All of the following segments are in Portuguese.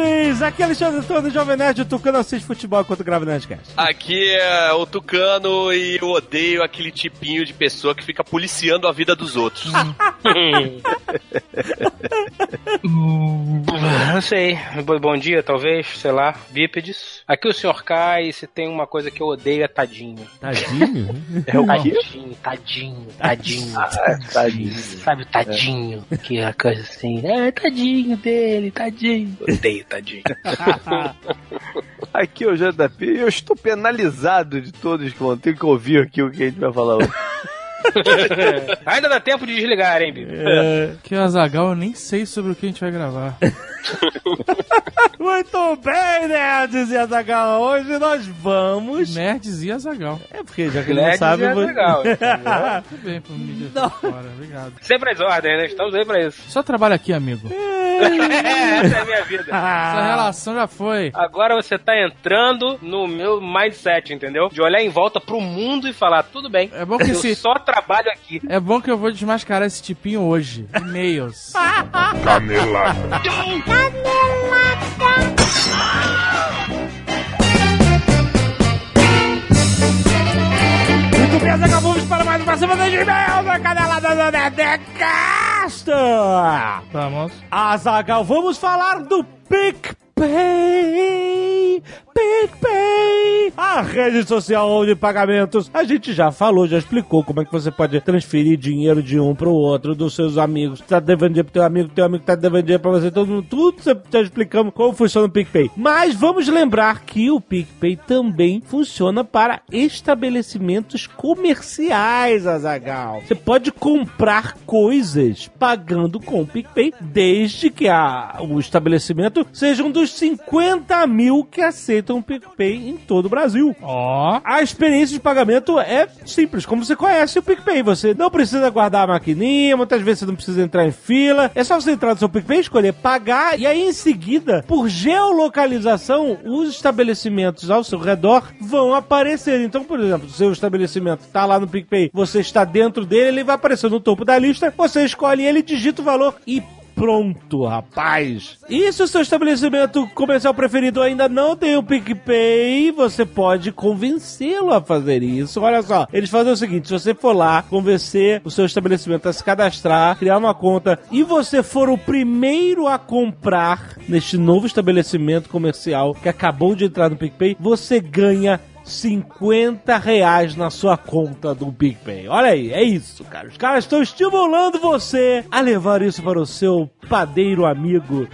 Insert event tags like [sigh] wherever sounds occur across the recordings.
Nerds! Aqui é Alexandre Antônio, Jovem Nerd, o Tucano assiste futebol enquanto grava Nerdcast. Aqui é o Tucano e eu odeio aquele tipinho de pessoa que fica policiando a vida dos outros. [laughs] Não sei. Bo- Bom dia, talvez, sei lá. Bípedes. Aqui o Sr. K e se tem uma coisa que eu odeio é tadinho. Tadinho? É o tadinho, tadinho, tadinho. tadinho. Sabe o tadinho? Que é a coisa assim. É, tadinho dele, tadinho. Odeio tadinho. [laughs] Aqui é o JP e eu estou penalizado de todos que vão ter que ouvir aqui o que a gente vai falar hoje. [laughs] [laughs] Ainda dá tempo de desligar, hein, Bipe? Que o Azagal eu nem sei sobre o que a gente vai gravar. [laughs] Muito bem, nerds e Azaghal. Hoje nós vamos... Nerds e Azagal. É porque já que ele não Nerds sabe... é vou- legal. [laughs] Tudo bem pra me deixar fora, obrigado. Sempre as ordens, né? Estamos aí pra isso. Só trabalho aqui, amigo. Essa é a minha vida. Essa relação já foi. Agora você tá entrando no meu mindset, entendeu? De olhar em volta pro mundo e falar, tudo bem. É bom que eu esse- só trabalho aqui. É bom que eu vou desmascarar esse tipinho hoje. E-mails. [laughs] Canelada. Muito bem, Azaghal, vamos para mais uma semana de e-mail da canelada do Nerdcast. Vamos. Azaghal, vamos falar do PicPay. PicPay, a rede social de pagamentos. A gente já falou, já explicou como é que você pode transferir dinheiro de um pro outro, dos seus amigos. Tá devendo dinheiro pro teu amigo, teu amigo tá devendo dinheiro pra você, todo mundo, tudo você já explicamos como funciona o PicPay. Mas vamos lembrar que o PicPay também funciona para estabelecimentos comerciais, Azagal. Você pode comprar coisas pagando com o PicPay, desde que a, o estabelecimento seja um dos 50 mil que aceitam o PicPay em todo o Brasil. Ó. A experiência de pagamento é simples, como você conhece o PicPay. Você não precisa guardar a maquininha, muitas vezes você não precisa entrar em fila. É só você entrar no seu PicPay, escolher pagar, e aí em seguida, por geolocalização, os estabelecimentos ao seu redor vão aparecer. Então, por exemplo, se o seu estabelecimento está lá no PicPay, você está dentro dele, ele vai aparecer no topo da lista, você escolhe ele, digita o valor e pronto, rapaz. E se o seu estabelecimento comercial preferido ainda não tem o PicPay, você pode convencê-lo a fazer isso. Olha só, eles fazem o seguinte: se você for lá convencer o seu estabelecimento a se cadastrar, criar uma conta e você for o primeiro a comprar neste novo estabelecimento comercial que acabou de entrar no PicPay, você ganha 50 reais na sua conta do PicPay. Olha aí, é isso, cara. Os caras estão estimulando você a levar isso para o seu padeiro amigo.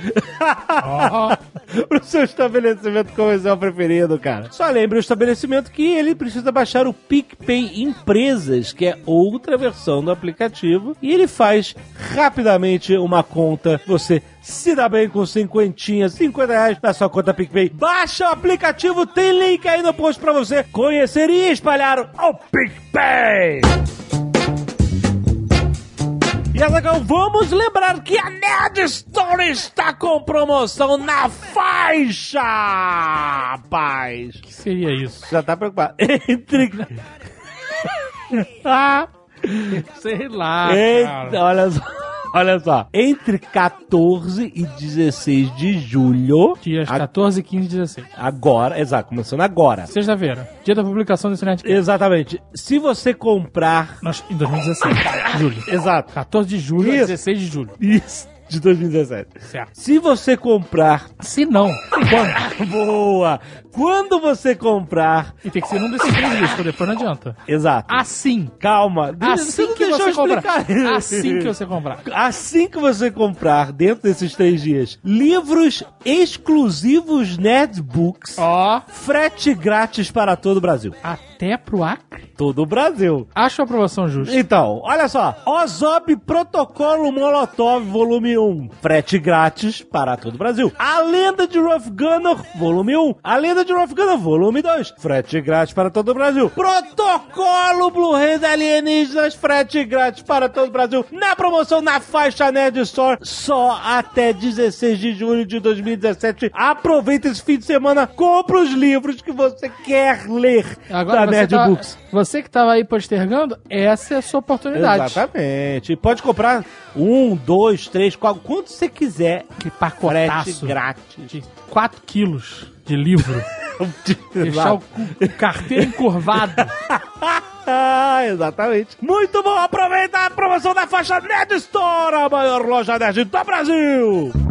Pro [laughs] seu estabelecimento comercial preferido, cara. Só lembre o estabelecimento que ele precisa baixar o PicPay Empresas, que é outra versão do aplicativo, e ele faz rapidamente uma conta. Você se dá bem com cinquentinha, 50 reais na sua conta PicPay. Baixa o aplicativo, tem link aí no post pra você conhecer e espalhar o PicPay. E Azaghal, vamos lembrar que a Nerd Store está com promoção na faixa, rapaz. O que seria isso? Já tá preocupado. [laughs] Entre... [laughs] ah, [laughs] Sei lá, eita, cara. olha só. Olha só, entre 14 e 16 de julho, Dias a- 14, 15 e 16. agora, exato, começando agora. Sexta-feira. Dia da publicação desse Nerdcast. Exatamente. Se você comprar. Nós, em 2016. Julho. Exato. 14 de julho a Isso. 16 de julho. Isso. De 2017. Certo. Se você comprar. Se não, quando? [laughs] Boa! Quando você comprar. E tem que ser num desses três dias, porque depois não adianta. Exato. Assim. Calma. Assim que você eu comprar. Assim que você comprar. Assim que você comprar, dentro desses três dias, livros exclusivos Nerdbooks, Ó. frete grátis para todo o Brasil. Até até pro Acre? Todo o Brasil. Acho a aprovação justa. Então, olha só. Ozob Protocolo Molotov, volume 1. Frete grátis para todo o Brasil. A Lenda de Rough Gunner, volume 1. A Lenda de Rough Gunner, volume 2. Frete grátis para todo o Brasil. Protocolo Blu-ray da Alienígenas, frete grátis para todo o Brasil. Na promoção na faixa Nerd Store, só até 16 de julho de 2017. Aproveita esse fim de semana, compra os livros que você quer ler Agora da Nerd tá- Books. você que tava aí postergando, essa é a sua oportunidade. Exatamente. E Pode comprar um, dois, três, quatro, quanto você quiser. Que pacotaço grátis. de 4 quilos de livro. [laughs] Deixar o, o carteiro encurvado. Ah, [laughs] exatamente. Muito bom, aproveita a promoção da faixa Nerd Store, a maior loja nerd do Brasil.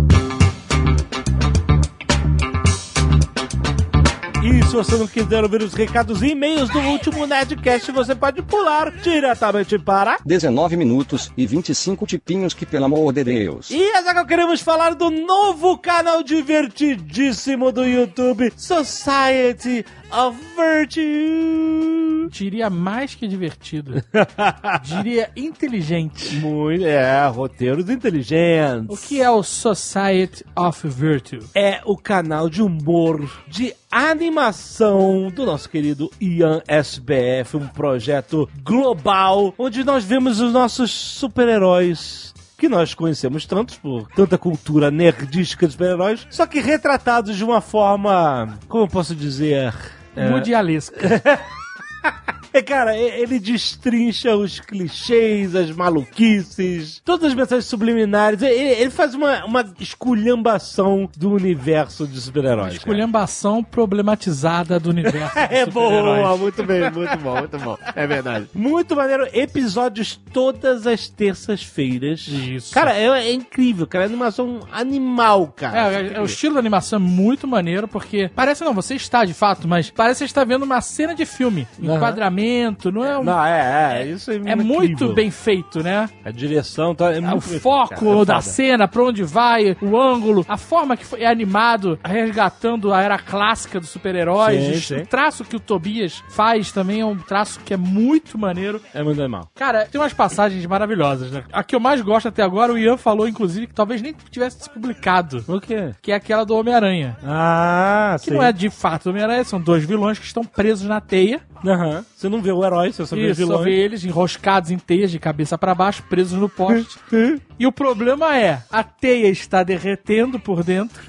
E se você não quiser ouvir os recados e e-mails do último Nerdcast, você pode pular diretamente para 19 minutos e 25 tipinhos que pelo amor de Deus. E agora queremos falar do novo canal divertidíssimo do YouTube, Society of Virtue. Diria mais que divertido. [laughs] Diria inteligente. Muito, é, roteiros inteligentes. O que é o Society of Virtue? é o canal de humor, de animação do nosso querido Ian SBF, um projeto global onde nós vemos os nossos super-heróis. Que nós conhecemos tantos por tanta cultura nerdística de super-heróis, só que retratados de uma forma. Como eu posso dizer? É, Mundialesca. [laughs] É, cara, e- ele destrincha os clichês, as maluquices, todas as mensagens subliminares. Ele, ele faz uma, uma esculhambação do universo de super-heróis. cara. Esculhambação problematizada do universo. [laughs] É boa, muito bem, muito bom, muito bom. É verdade. Muito maneiro. Episódios todas as terças-feiras. Isso. Cara, é, é incrível, cara. É animação animal, cara. É, é, o estilo da animação é muito maneiro, porque parece não, você está de fato, mas parece que você está vendo uma cena de filme. Aham. Enquadramento, não é um. Não, é, é. Isso é, é muito bem feito, né? A direção tá, é É, muito o foco cara. É da cena, pra onde vai, o ângulo, a forma que foi- é animado, resgatando a era clássica dos super-heróis. Sim, O sim. traço que o Tobias faz também é um traço que é muito maneiro. É muito animal. Cara, tem umas passagens maravilhosas, né? A que eu mais gosto até agora, o Ian falou, inclusive, que talvez nem tivesse se publicado. O quê? Que é aquela do Homem-Aranha. Ah, Que não é de fato o Homem-Aranha, são dois vilões que estão presos na teia. Aham. Você não vê o herói, você só vê só vê eles enroscados em teias de cabeça pra baixo, presos no poste. [laughs] e o problema é, a teia está derretendo por dentro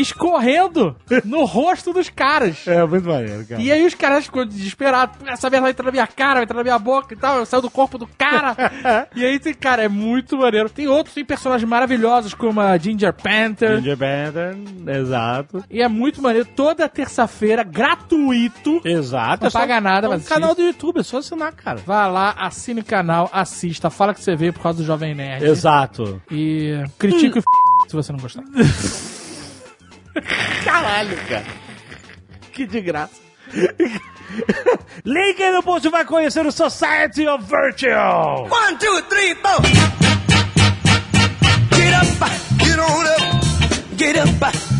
escorrendo no rosto dos caras. É muito maneiro, cara. E aí os caras ficam desesperados. Essa merda vai entrar na minha cara, vai entrar na minha boca e tal. Saiu do corpo do cara. [laughs] e aí tem, cara, é muito maneiro. Tem outros, tem personagens maravilhosos como a Ginger Panther. Ginger Panther, exato. E é muito maneiro. Toda terça-feira, gratuito. Exato. Não paga nada, é um canal do YouTube, é só assinar, cara. Vá lá, assine o canal, assista, fala que você veio por causa do Jovem Nerd. Exato. E critique o f... [laughs] se você não gostar. [laughs] Caralho, cara. Que de graça. Link aí no post vai conhecer o Society of Virtue. One, two, three, four. Get up, get on up, get up,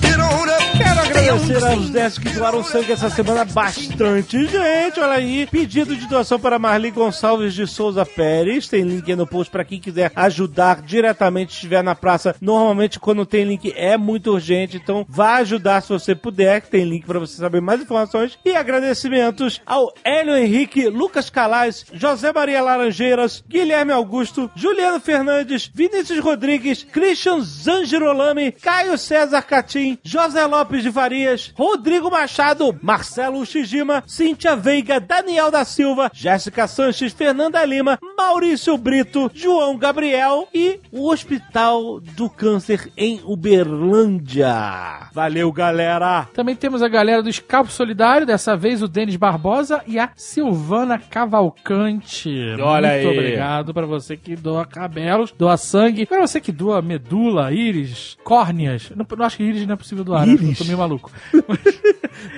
agradecer aos 10 que doaram sangue essa semana. Bastante gente, olha aí. Pedido de doação para Marli Gonçalves de Souza Pérez. Tem link aí no post para quem quiser ajudar diretamente, estiver na praça. Normalmente, quando tem link, é muito urgente. Então, vá ajudar se você puder, que tem link para você saber mais informações. E agradecimentos ao Hélio Henrique, Lucas Calais, José Maria Laranjeiras, Guilherme Augusto, Juliano Fernandes, Vinícius Rodrigues, Christian Zangirolami, Caio César Catim, José Lopes de Farias, Rodrigo Machado, Marcelo Shijima, Cíntia Veiga, Daniel da Silva, Jéssica Sanches, Fernanda Lima, Maurício Brito, João Gabriel e o Hospital do Câncer em Uberlândia. Valeu, galera! Também temos a galera do Escalpo Solidário, dessa vez o Denis Barbosa e a Silvana Cavalcante. Olha Muito aí. obrigado pra você que doa cabelos, doa sangue, pra você que doa medula, íris, córneas. Não, não acho que íris não é possível doar, né? Íris? Eu tô meio maluco.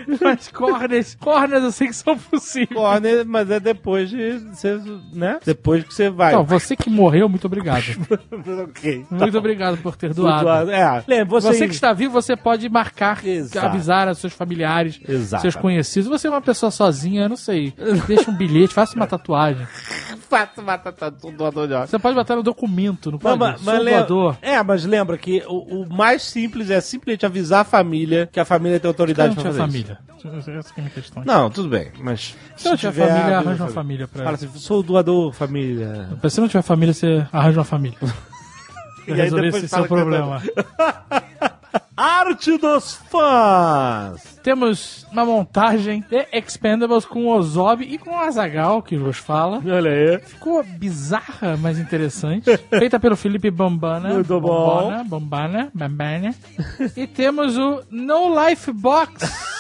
Mas, mas córneas, córneas eu sei que são possíveis. Corner, mas é depois de você, né? Depois que você vai. Então, você que morreu, muito obrigado. [laughs] ok. Muito obrigado por ter doado. Doado. É, lembra, você, Você que está vivo, você pode marcar, Exato. avisar aos seus familiares, Exato. seus conhecidos. Você é uma pessoa sozinha, não sei. Deixa um bilhete, faça uma tatuagem. [laughs] Faça uma tatu- doador de órgãos. Você pode botar no documento, não Não, pode? mas, Sou mas lembra, doador. é, mas lembra que o, o mais simples é simplesmente avisar a família que a família tem autoridade tinha fazer isso. família. Essa que é a minha questão. Não, tudo bem, mas. Se não tiver tiver, família, arranja a uma família pra Fala assim, sou doador, família. Se não tiver família, você arranja uma família. [laughs] E Pra resolver depois esse fala seu é problema. [laughs] Arte dos fãs! Temos uma montagem de Expendables com o Ozob e com o Azagal, que vos fala. Olha aí. Ficou bizarra, mas interessante. [laughs] Feita pelo Felipe Bambana. Muito bom. Bambana, Bambana, Bambana. E temos o No Life Box.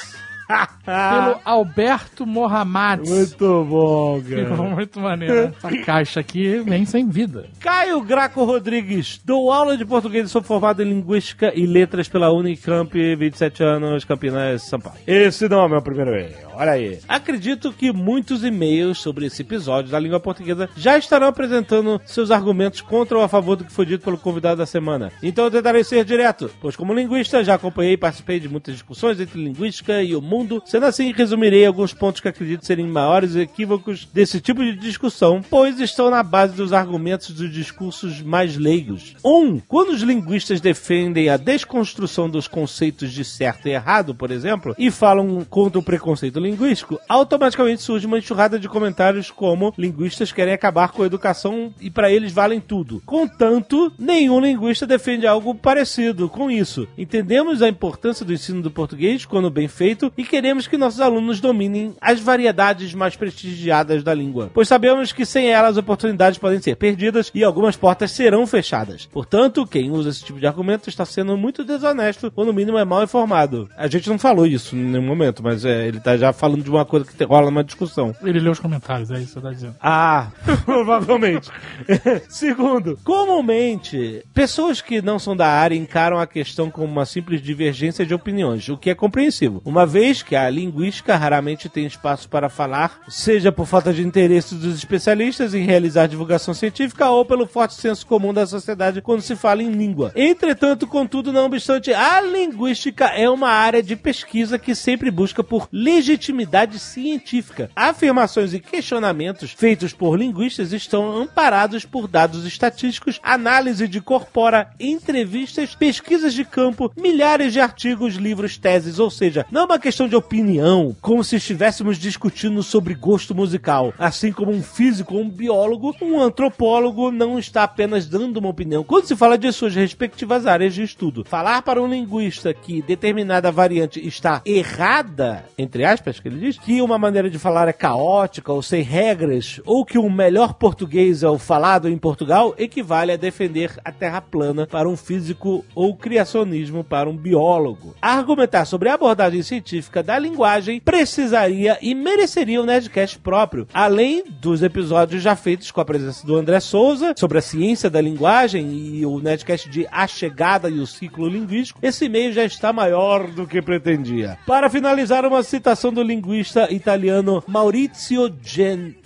Pelo Alberto Mohamed. Muito bom, Ficou cara. muito maneiro. Essa caixa aqui vem sem vida. Caio Graco Rodrigues, dou aula de português e sou formado em Linguística e Letras pela Unicamp, 27 anos, Campinas, São Paulo. Esse não é o meu primeiro e-mail, olha aí. Acredito que muitos e-mails sobre esse episódio da língua portuguesa já estarão apresentando seus argumentos contra ou a favor do que foi dito pelo convidado da semana. Então eu tentarei ser direto, pois como linguista já acompanhei e participei de muitas discussões entre linguística e o mundo. Sendo assim, resumirei alguns pontos que acredito serem maiores equívocos desse tipo de discussão, pois estão na base dos argumentos dos discursos mais leigos. 1. Um, quando os linguistas defendem a desconstrução dos conceitos de certo e errado, por exemplo, e falam contra o preconceito linguístico, automaticamente surge uma enxurrada de comentários como linguistas querem acabar com a educação e para eles valem tudo. Contanto, nenhum linguista defende algo parecido com isso. Entendemos a importância do ensino do português quando bem feito e queremos que nossos alunos dominem as variedades mais prestigiadas da língua, pois sabemos que sem elas oportunidades podem ser perdidas e algumas portas serão fechadas. Portanto, quem usa esse tipo de argumento está sendo muito desonesto ou no mínimo é mal informado. A gente não falou isso em nenhum momento, mas é, ele tá já falando de uma coisa que rola numa discussão. Ele leu os comentários, é isso que você tá dizendo. Ah, [laughs] provavelmente. [laughs] Segundo, comumente, pessoas que não são da área encaram a questão como uma simples divergência de opiniões, o que é compreensível, uma vez que a linguística raramente tem espaço para falar, seja por falta de interesse dos especialistas em realizar divulgação científica ou pelo forte senso comum da sociedade quando se fala em língua. Entretanto, contudo, não obstante, a linguística é uma área de pesquisa que sempre busca por legitimidade científica. Afirmações e questionamentos feitos por linguistas estão amparados por dados estatísticos, análise de corpora, entrevistas, pesquisas de campo, milhares de artigos, livros, teses, ou seja, não é uma questão de opinião, como se estivéssemos discutindo sobre gosto musical. Assim como um físico um biólogo, um antropólogo não está apenas dando uma opinião. Quando se fala de suas respectivas áreas de estudo, falar para um linguista que determinada variante está errada, entre aspas, que ele diz, que uma maneira de falar é caótica ou sem regras, ou que o melhor português é o falado em Portugal, equivale a defender a terra plana para um físico ou criacionismo para um biólogo. Argumentar sobre a abordagem científica da linguagem precisaria e mereceria um Nerdcast próprio, além dos episódios já feitos com a presença do André Souza sobre a ciência da linguagem e o Nerdcast de A Chegada e o Ciclo Linguístico. Esse e-mail já está maior do que pretendia. Para finalizar, uma citação do linguista italiano Maurizio Gen-.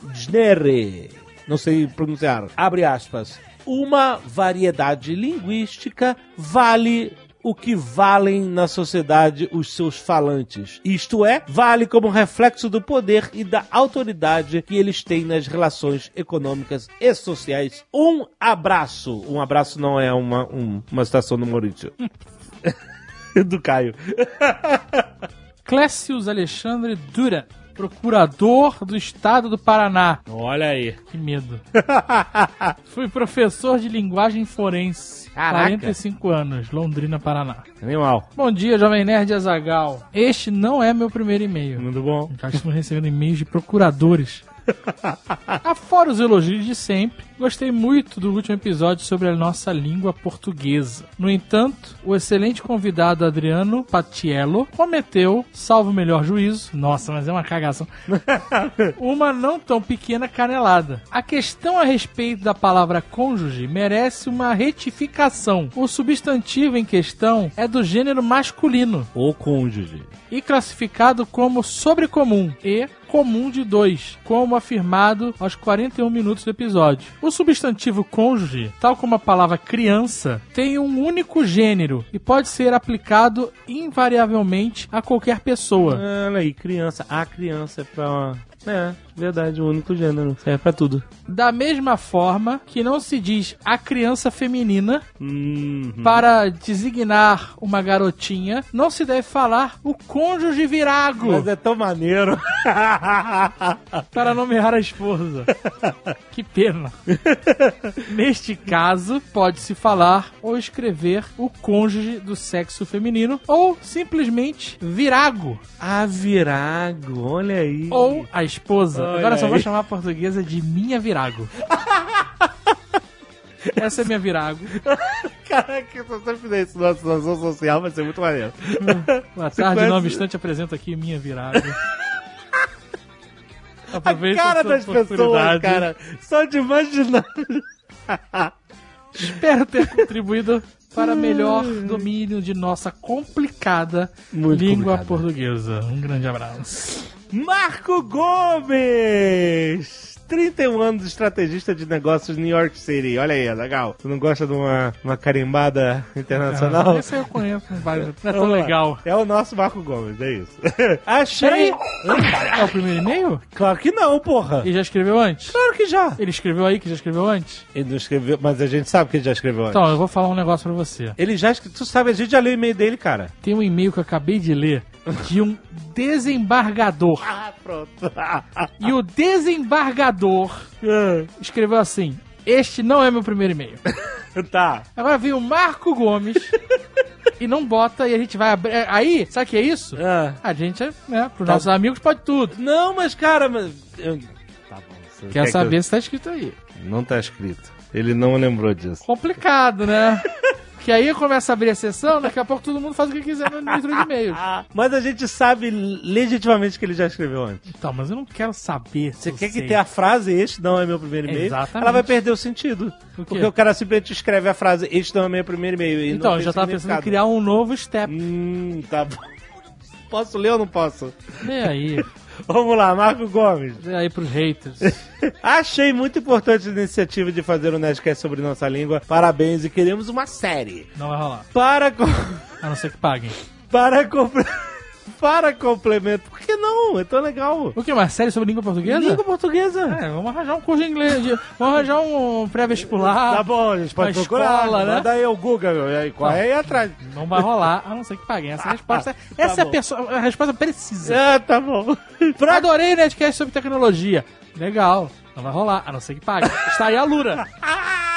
Não sei pronunciar. Abre aspas. Uma variedade linguística vale o que valem na sociedade os seus falantes. Isto é, vale como reflexo do poder e da autoridade que eles têm nas relações econômicas e sociais. Um abraço. Um abraço não é uma, um- uma citação do Maurício. [laughs] do Caio. [laughs] Clécius Alexandre Dura, procurador do estado do Paraná. Olha aí. Que medo. [laughs] Fui professor de linguagem forense. Caraca. 45 anos, Londrina, Paraná. Animal. Bom dia, Jovem Nerd Azagal. Este não é meu primeiro e-mail. Muito bom. Já estamos recebendo e-mails de procuradores. Afora os elogios de sempre, gostei muito do último episódio sobre a nossa língua portuguesa. No entanto, o excelente convidado Adriano Patiello cometeu, salvo o melhor juízo, nossa, mas é uma cagação, [laughs] uma não tão pequena canelada. A questão a respeito da palavra cônjuge merece uma retificação. O substantivo em questão é do gênero masculino O cônjuge. e classificado como sobrecomum e comum de dois, como afirmado aos 41 minutos do episódio. O substantivo cônjuge, tal como a palavra criança, tem um único gênero e pode ser aplicado invariavelmente a qualquer pessoa. Olha aí, criança. A criança é pra. É, verdade, o único gênero. Serve pra tudo. Da mesma forma que não se diz a criança feminina Hum. para designar uma garotinha, não se deve falar o cônjuge virago. Mas é tão maneiro. [laughs] para nomear a esposa. [laughs] que pena. Neste caso, pode-se falar ou escrever o cônjuge do sexo feminino ou simplesmente virago ah, virago, olha aí. ou a esposa. Agora só vou chamar a portuguesa de minha virago. [laughs] Essa é minha virago. Caraca, se você fizer isso na situação social, vai ser muito maneiro. Boa Você tarde, conhece- não obstante, apresento aqui minha virago. [laughs] A Aproveito cara das pessoas, cara. Só de imaginar. Espero ter contribuído para melhor [laughs] domínio de nossa complicada Muito língua complicada. portuguesa. Um grande abraço. Marco Gomes! 31 anos, estrategista de negócios New York City. Olha aí, é legal. Tu não gosta de uma, uma carimbada internacional? Esse eu conheço, vários. não é tão legal. É o nosso Marco Gomes, é isso. [laughs] Achei. É o primeiro e-mail? Claro que não, porra. Ele já escreveu antes? Claro que já. Ele escreveu aí que já escreveu antes? Ele não escreveu, mas a gente sabe que ele já escreveu antes. Então, eu vou falar um negócio pra você. Ele já escreveu. Tu sabe, a gente já leu o e-mail dele, cara. Tem um e-mail que eu acabei de ler de um [laughs] desembargador. Ah, pronto. E o desembargador escreveu assim: Este não é meu primeiro e-mail. [laughs] tá. Agora vem o Marco Gomes e não bota e a gente vai abrir. Aí, sabe o que é isso? Ah. A gente, né, pros nossos amigos pode tudo. Não, mas cara, mas. eu- Tá bom. você Quer que saber eu- se tá escrito aí. Não tá escrito. Ele não lembrou disso. Complicado, né? [laughs] que aí começa a abrir a sessão, daqui a pouco todo mundo faz o que quiser no leitura de e-mails. [laughs] Mas a gente sabe legitimamente que ele já escreveu antes. Então, mas eu não quero saber. Você quer eu que sei. tenha a frase este não é meu primeiro e-mail? Exatamente. Ela vai perder o sentido. Por? Porque o cara simplesmente escreve a frase este não é meu primeiro e-mail. e Então, eu já tava pensando em criar um novo step. Hum, tá bom. [laughs] Posso ler ou não posso? Vê aí. Vamos lá, Marco Gomes. Vê aí pros haters. [laughs] Achei muito importante a iniciativa de fazer um Nerdcast sobre nossa língua. Parabéns e queremos uma série. Não vai rolar. Para, co- A não ser que paguem. para, comple- para complemento. Por que não? É tão legal. O que? Uma série sobre língua portuguesa? Língua portuguesa. É, vamos arranjar um curso de inglês. de- Vamos arranjar um pré-vestibular. Tá bom, a gente pode procurar. escola, né? Manda aí o Google, e aí corre aí atrás. Não vai rolar, a não ser que paguem. Essa [laughs] é a resposta. Essa é a, bom. pessoa- a resposta precisa. Ah, tá bom. [laughs] Pra Adorei o Nerdcast sobre tecnologia. Legal. Não vai rolar, a não ser que pague. Está aí a Lura. [laughs]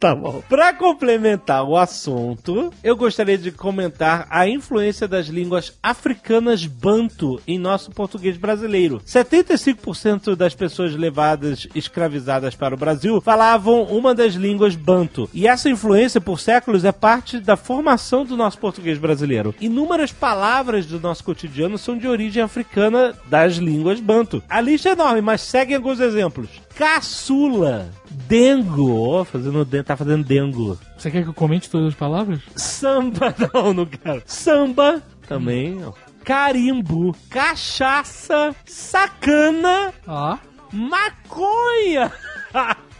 Tá bom. Pra complementar o assunto, eu gostaria de comentar a influência das línguas africanas banto em nosso português brasileiro. 75% das pessoas levadas escravizadas para o Brasil falavam uma das línguas banto. E essa influência por séculos é parte da formação do nosso português brasileiro. Inúmeras palavras do nosso cotidiano são de origem africana das línguas banto. A lista é enorme, mas seguem alguns exemplos. Caçula, dengo, ó, fazendo tá fazendo dengo. Você quer que eu comente todas as palavras? Samba, [laughs] não, não quero. Samba, também, ó. Carimbo, cachaça, sacana, Ó. maconha. [laughs]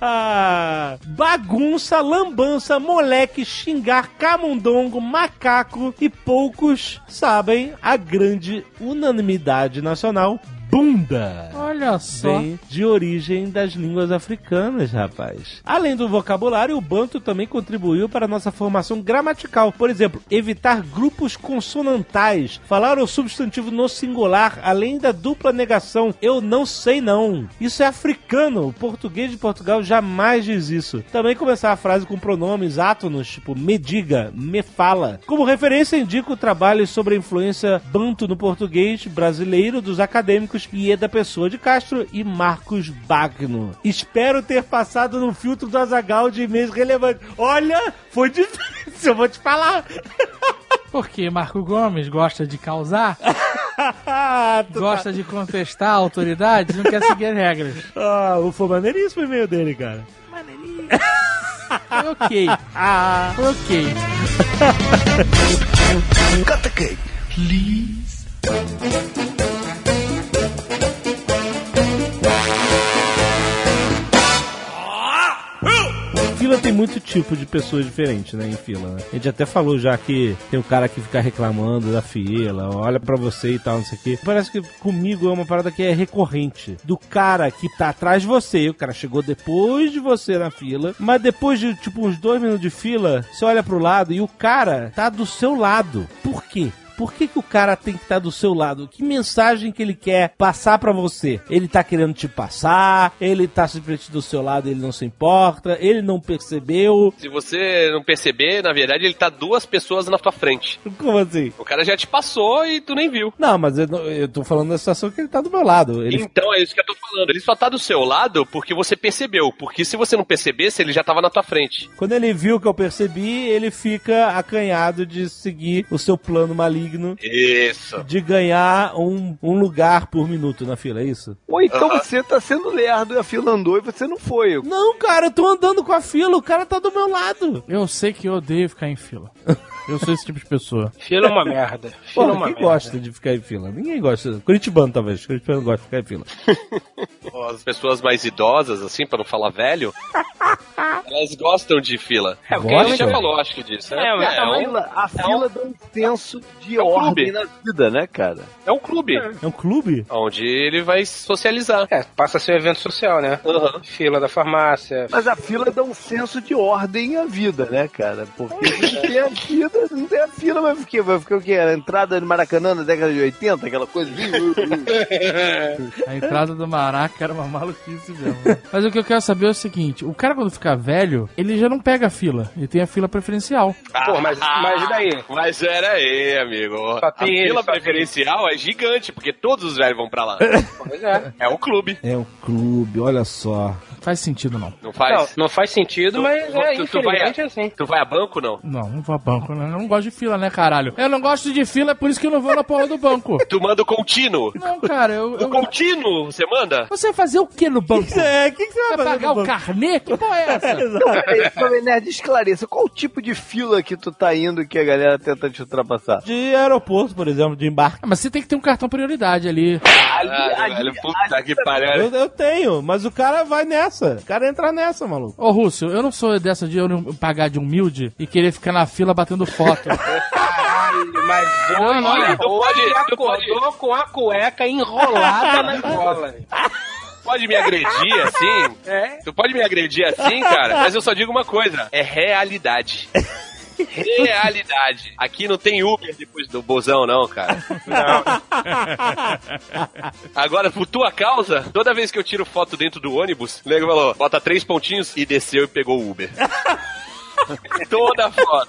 Bagunça, lambança, moleque, xingar, camundongo, macaco e poucos sabem a grande unanimidade nacional, bunda. Olha só. Vem de origem das línguas africanas, rapaz. Além do vocabulário, o banto também contribuiu para a nossa formação gramatical. Por exemplo, evitar grupos consonantais, falar o substantivo no singular, além da dupla negação, eu não sei não. Isso é africano. O português de Portugal jamais diz isso. Também começar a frase com pronomes átonos, tipo me diga, me fala. Como referência, indico o trabalho sobre a influência banto no português brasileiro dos acadêmicos Marcos, Ieda Pessoa de Castro e Marcos Bagno. Espero ter passado no filtro do Azagal de e-mails relevantes. Olha, foi [laughs] difícil, eu vou te falar. Porque Marco Gomes gosta de causar, [laughs] gosta de contestar a autoridade, não quer seguir as regras. Ah, foi maneiríssimo o e-mail dele, cara. Foi ok. Foi ok. Cut the cake. Fila tem muito tipo de pessoas diferentes, né, em fila, né? A gente até falou já que tem um cara que fica reclamando da fila, olha pra você e tal, não sei o quê. Parece que comigo é uma parada que é recorrente. Do cara que tá atrás de você, o cara chegou depois de você na fila, mas depois de, tipo, uns dois minutos de fila, você olha pro lado e o cara tá do seu lado. Por quê? Por que, que o cara tem que estar do seu lado? Que mensagem que ele quer passar pra você? Ele tá querendo te passar? Ele tá simplesmente do seu lado ele não se importa? Ele não percebeu? Se você não perceber, na verdade, ele tá duas pessoas na tua frente. Como assim? O cara já te passou e tu nem viu. Não, mas eu, eu tô falando da situação que ele tá do meu lado. Ele Então é isso que eu tô falando. Ele só tá do seu lado porque você percebeu. Porque se você não percebesse, ele já tava na tua frente. Quando ele viu que eu percebi, ele fica acanhado de seguir o seu plano maligno Isso. de ganhar um, um lugar por minuto na fila, é isso? Ou então você tá sendo lerdo e a fila andou e você não foi. Não, cara, eu tô andando com a fila, o cara tá do meu lado. Eu sei que eu odeio ficar em fila. [laughs] Eu sou esse tipo de pessoa. Fila é uma merda. Fila é Porra, uma quem merda. gosta de ficar em fila? Ninguém gosta. Curitibano, talvez. Curitibano gosta de ficar em fila. As pessoas mais idosas, assim, pra não falar velho, elas gostam de fila. É, porque Gosta? A gente já falou, acho que disso. né? É, mas é, A um, fila, a fila dá um senso de É um ordem clube. na vida, né, cara? é um clube. É um clube? Onde ele vai socializar. É, passa a ser um evento social, né? Aham. Fila da farmácia. Mas a fila dá um senso de ordem à vida, né, cara? Porque não [laughs] tem a vida, não tem a fila, vai ficar, vai ficar o quê? A entrada do Maracanã na década de 80, aquela coisa. [laughs] A entrada do Maraca era uma maluquice mesmo. Mas o que eu quero saber é o seguinte: o cara, quando ficar velho, ele já não pega a fila. Ele tem a fila preferencial. Pô, mas, mas e daí? Mas era aí, amigo. A fila preferencial é gigante, porque todos os velhos vão pra lá. [laughs] Pois é. É um clube. É um clube, olha só. Faz sentido, não. Não Não, faz? não faz sentido, Tu- mas tu- é, tu- tu vai- infelizmente é assim. Tu vai a banco, não? Não, não vou a banco, né? Eu não gosto de fila, né, caralho? Eu não gosto de fila, é por isso que eu não vou na porra do banco. [laughs] Tu manda o contínuo. Não, cara, eu. O eu... contínuo, você manda? Você vai fazer o que no banco? É, o que, que você vai Vai fazer? pagar o carnê? Que porra é essa? [laughs] Jovem Nerd, esclareça, qual o tipo de fila que tu tá indo que a galera tenta te ultrapassar? De aeroporto, por exemplo, de embarque. Ah, Mas você tem que ter um cartão prioridade ali. Caralho, velho, puta que pariu. Eu, eu tenho, mas o cara vai nessa. O cara entra nessa, maluco. Ô, Rússio, eu não sou dessa de eu não pagar de humilde e querer ficar na fila batendo foto. [laughs] Mas olha, tu pode- hoje acordou com a cueca enrolada na [laughs] gola. Pode me agredir assim? É? Tu pode me agredir assim, cara? Mas eu só digo uma coisa: é realidade. [laughs] Realidade. Aqui não tem Uber depois do bozão, não, cara. Agora, por tua causa, toda vez que eu tiro foto dentro do ônibus, o nego falou, bota três pontinhos e desceu e pegou o Uber. [laughs] toda foto.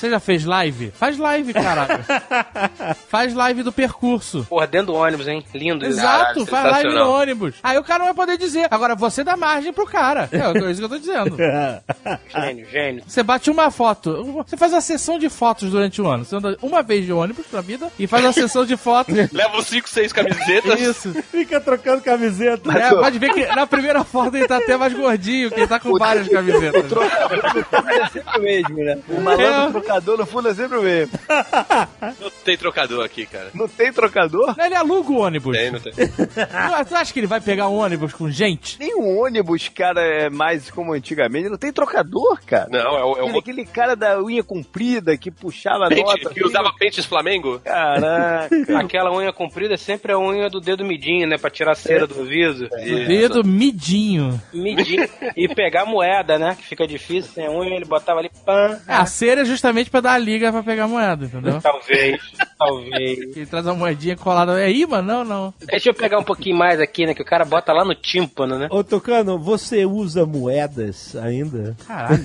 Você já fez live? Faz live, caralho. [laughs] Faz live do percurso. Porra, dentro do ônibus, hein? Lindo isso. Exato, Caralho, faz live no ônibus. Aí o cara não vai poder dizer. Agora você dá margem pro cara. É isso que eu tô dizendo. [laughs] Gênio, gênio. Você bate uma foto. Você faz a sessão de fotos durante o ano. Você anda uma vez de ônibus na vida e faz a sessão de fotos. [laughs] Leva uns 5, 6 camisetas. Isso. Fica trocando camiseta. É, pode ver que na primeira foto ele tá até mais gordinho, que ele tá com várias camisetas. É sempre o mesmo, né? O malandro É. trocador no fundo é sempre o mesmo. [laughs] Não tem trocador aqui, cara. Não tem trocador? Ele aluga o ônibus. Tem, não tem. [laughs] Não, Você acha que ele vai pegar um ônibus com gente? Nem o ônibus, cara, é mais como antigamente. Não tem trocador, cara. Não, é o, é Aquele, o aquele cara da unha comprida que puxava a pente, nota. que usava pentes Flamengo. Caraca. [laughs] Aquela unha comprida é sempre a unha do dedo midinho, né? Pra tirar a cera do viso. O dedo midinho. Medir e pegar moeda, né? Que fica difícil, sem unha, ele botava ali, pã. É, a cera é justamente pra dar a liga pra pegar a moeda, entendeu? Talvez, talvez. [laughs] Ele traz a moedinha colada. É imã? Não, não. Deixa eu pegar um pouquinho mais aqui, né? Que o cara bota lá no tímpano, né? Ô, Tocano, você usa moedas ainda? Caralho.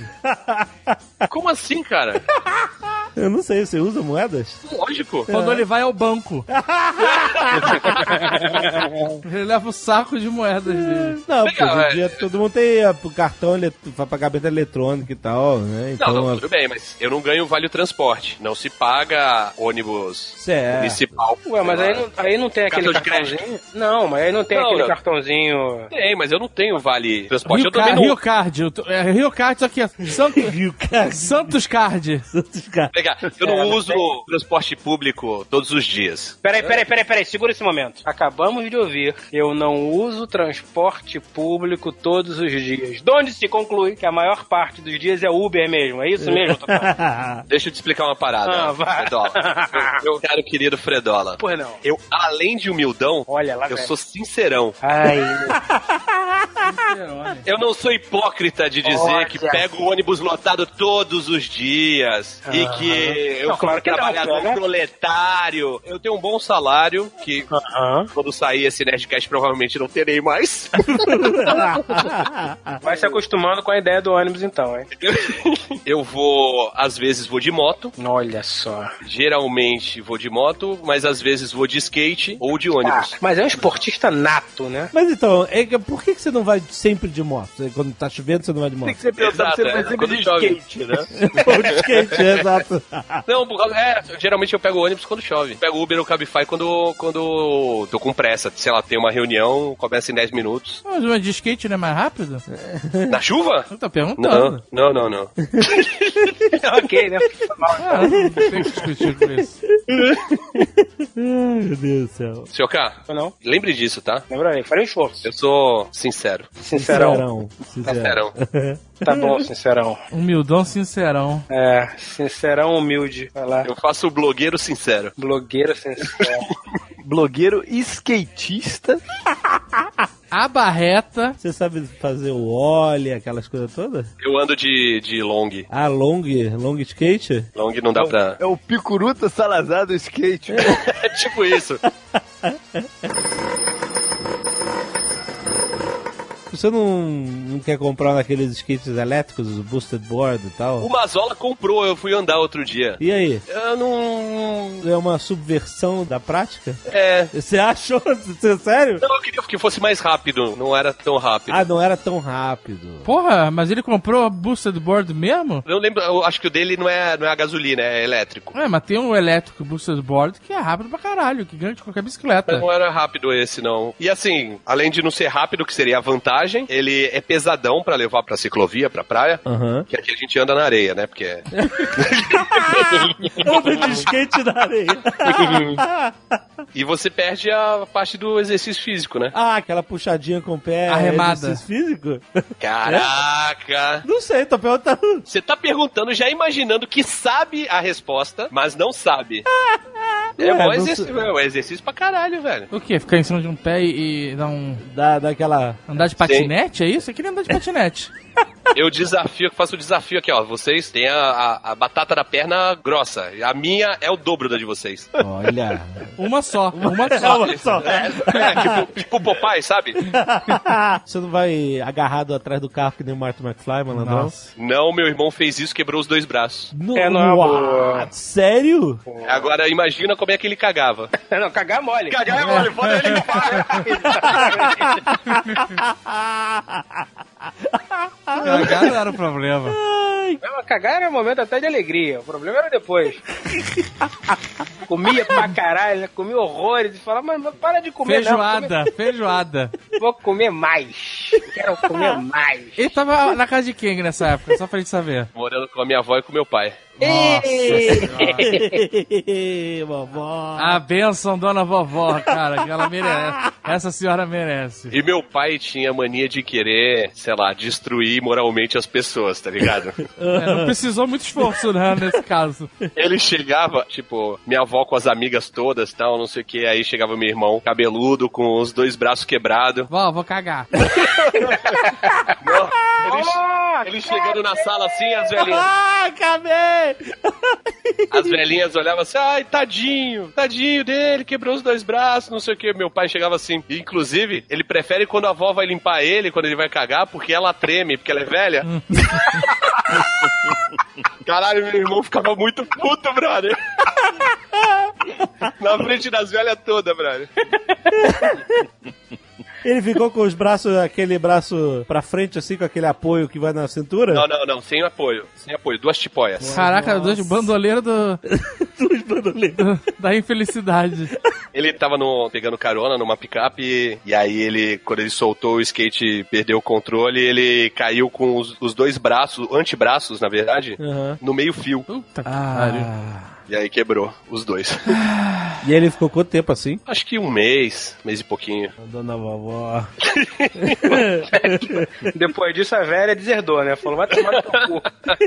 [laughs] Como assim, cara? [laughs] Eu não sei, você usa moedas? Lógico. Quando ele vai ao banco. [laughs] ele leva o saco de moedas dele. Não, porque hoje em é. dia todo mundo tem é, cartão ele- pra pagamento eletrônico e tal, né? Então, Não, não, é- tudo bem, mas eu não ganho vale transporte. Não se paga ônibus Certo. municipal. Ué, mas aí não, aí não tem aquele Cartão crédito. cartãozinho? Não, mas aí não tem Não, aquele não. cartãozinho... Tem, mas eu não tenho vale transporte. Rio, eu também não. Rio Card. eu tô- É, Rio Card, isso aqui é Santo, [laughs] Rio, cara. Santos Card. Santos, cara. Eu não uso transporte público todos os dias. Peraí, peraí, peraí, peraí, segura esse momento. Acabamos de ouvir. Eu não uso transporte público todos os dias. De onde se conclui que a maior parte dos dias é Uber mesmo. É isso mesmo? [laughs] Deixa eu te explicar uma parada, Ah, vai. Fredola. [laughs] Meu, caro querido Fredola. Pois não. Eu, além de humildão, Olha lá, eu velho. sou sincerão. Ai, [laughs] Eu não sou hipócrita de dizer Olha. que pego o ônibus lotado todos os dias e que eu Não, sou claro um que não, trabalhador cara. proletário. Eu tenho um bom salário que quando sair esse Nerdcast provavelmente não terei mais. [laughs] Vai se acostumando com a ideia do ônibus então, hein? [laughs] Eu vou, às vezes vou de moto, Olha só. geralmente vou de moto, mas às vezes vou de skate ou de ônibus. Ah, mas é um esportista nato, né? Mas então, é por que, que você não vai sempre de moto? Quando tá chovendo, você não vai de moto? Tem que ser pensado, Exato, você vai é, sempre quando de skate, né? [laughs] Ou de skate, é, exato. [laughs] Não, por causa, é, geralmente eu pego ônibus quando chove. Pego Uber ou Cabify quando, quando tô com pressa. Sei lá, tem uma reunião, começa em 10 minutos. Mas uma de skate não é mais rápido? [laughs] Na chuva? Eu tô perguntando. Não, não, não, não. [laughs] ok, né? Ah, não tem que discutir com isso. Ai, meu Deus do céu. Seu K, Não? lembre disso, tá? Lembra aí, farei um esforço. Eu sou sincero. Sincerão. Sincerão. Tá bom, sincerão. Humildão sincerão. É, sincerão humilde. Vai lá. Eu faço o blogueiro sincero. Blogueiro sincero. [laughs] Blogueiro skatista. [laughs] A barreta. Você sabe fazer o óleo, aquelas coisas todas? Eu ando de, de long. Ah, long, long skate? Long não dá pra. É o Picuruta Salazar do skate. [laughs] É tipo isso. Você não, não quer comprar daqueles skates elétricos, os boosted board e O tal? Mazola comprou, eu fui andar outro dia. E aí? Eu não. É uma subversão da prática? É. Você achou? Você, é sério? Não, eu queria que fosse mais rápido. Não era tão rápido. Ah, não era tão rápido. Porra, mas ele comprou a boosted board mesmo? Eu lembro, eu acho que o dele não é, não é a gasolina, é elétrico. É, mas tem um elétrico boosted board que é rápido pra caralho, que ganha de qualquer bicicleta. Não era rápido esse, não. E assim, além de não ser rápido, que seria a vantagem, ele é pesadão pra levar pra ciclovia, pra praia. Aham. Que aqui a gente anda na areia, né? Porque é. [laughs] Anda de skate na areia. E você perde a parte do exercício físico, né? ah, aquela puxadinha com o pé. Arremada. exercício físico? Caraca! Não sei, tô perguntando. Você tá perguntando, já imaginando que sabe a resposta, mas não sabe. [laughs] É, um não exercício, sei. é um exercício pra caralho, velho. O quê? Ficar em cima de um pé e, e dar um. Da, daquela. andar de patinete? É isso? Eu queria andar de patinete. Eu desafio, faço o desafio aqui, ó. Vocês têm a, a, a batata da perna grossa. A minha é o dobro da de vocês. Olha. Uma só. Uma só. Olha só. É, tipo, tipo Popeye, sabe? [laughs] Você não vai agarrado atrás do carro que nem o Martin McFly, malandrão? Nossa. Não, meu irmão fez isso, quebrou os dois braços. No, É, não é uma boa. Sério? Agora imagina como é que ele cagava. [laughs] Não, cagar mole. Cagar é mole, foda ele [laughs] [laughs] Cagar não era o problema. Não, cagar era um momento até de alegria. O problema era depois. [laughs] Comia pra caralho, né? comia horrores. E falava, mas, mas para de comer, Feijoada, feijoada. não. Vou comer mais. Quero comer [laughs] mais. Ele tava na casa de quem nessa época? Só pra gente saber. Morando com a minha avó e com meu pai. Vovó. A benção, dona vovó, cara, que ela merece. [laughs] Essa senhora merece. E meu pai tinha mania de querer, sei lá, destruir moralmente as pessoas, tá ligado? É, não precisou muito esforço, né, nesse caso. Ele chegava, tipo, minha avó com as amigas todas e tal, não sei o que, aí chegava meu irmão, cabeludo, com os dois braços quebrados. Vó, vou cagar. [laughs] Ele, ele chegando na sala assim, as velhinhas. Ah, [laughs] As velhinhas olhavam assim, ai, tadinho, tadinho dele, quebrou os dois braços, não sei o que. Meu pai chegava assim. E, inclusive, ele prefere quando a avó vai limpar ele, quando ele vai cagar, porque ela treme, porque ela é velha. [laughs] Caralho, meu irmão ficava muito puto, brother. [laughs] Na frente das velhas todas, brother. Ele ficou com os braços, aquele braço pra frente, assim, com aquele apoio que vai na cintura? Não, não, não, sem apoio. Sem apoio, duas tipóias. Caraca, dois bandoleiros do, [laughs] Dos bandoleiros. [laughs] da infelicidade. Ele tava no, pegando carona numa picape e aí ele, quando ele soltou o skate, perdeu o controle, ele caiu com os, os dois braços, antebraços, na verdade, Aham. no meio fio. Puta que pariu. E aí quebrou os dois. E ele ficou quanto tempo assim? Acho que um mês, mês e pouquinho. A dona vovó. [laughs] Depois disso, a velha deserdou, né? Falou, vai tomar no teu cu.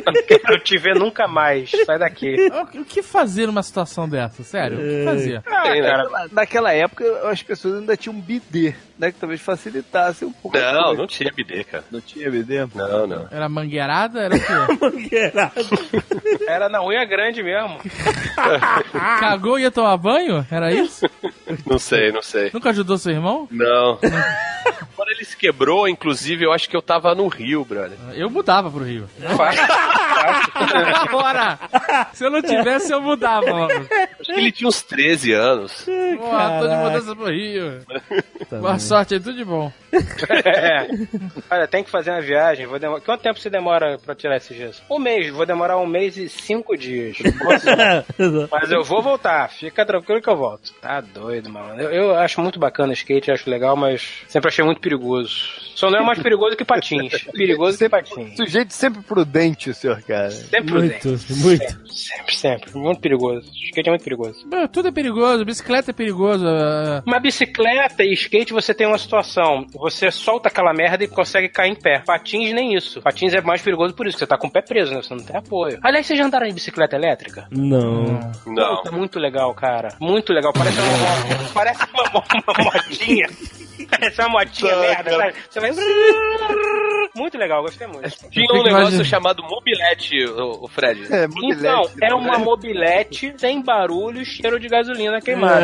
Não quero te ver nunca mais. Sai daqui. O que fazer numa situação dessa? Sério, o que fazer? Ah, né? cara, Naquela época, as pessoas ainda tinham um bidê, né? Que talvez facilitasse um pouco. Não, não tinha BD, cara. Não tinha bidê? Não, não. Era mangueirada? Era o quê? [laughs] Mangueirado. era na unha grande mesmo. [laughs] Cagou e ia tomar banho? Era isso? Não sei, não sei. Nunca ajudou seu irmão? Não. Quando ele se quebrou, inclusive, eu acho que eu tava no Rio, brother. Eu mudava pro Rio. [laughs] Bora! Se eu não tivesse, eu mudava, mano. Acho que ele tinha uns 13 anos. Pô, tô de mudança pro Rio. Boa sorte aí, tudo de bom. [laughs] É. Olha, tem que fazer uma viagem. Vou demor... Quanto tempo você demora pra tirar esses dias? Um mês. Vou demorar um mês e cinco dias. [laughs] Mas eu vou voltar. Fica tranquilo que eu volto. Tá doido, mano. Eu, eu acho muito bacana skate, acho legal, mas sempre achei muito perigoso. Só não é mais perigoso que patins. [laughs] Perigoso que patins. Sujeito sempre prudente, o senhor, cara. Sempre Muito, prudente. muito. Sempre, sempre. Muito perigoso. Skate é muito perigoso. Bom, Tudo é perigoso, bicicleta é perigoso. ah, Uma bicicleta e skate você tem uma situação. Você solta aquela merda e consegue cair em pé. Patins nem isso. Patins é mais perigoso por isso, que você tá com o pé preso, né? Você não tem apoio. Aliás, vocês já andaram de bicicleta elétrica? Não. Não. Puta, muito legal, cara. Muito legal. Parece uma, [laughs] parece uma, mo- uma motinha. [laughs] Parece uma motinha merda, sabe? Você vai. [laughs] Muito legal, gostei muito. Tinha Fica um negócio chamado mobilete, o, o Fred. É, Então, mobilete. é uma mobilete sem barulho, cheiro de gasolina queimada.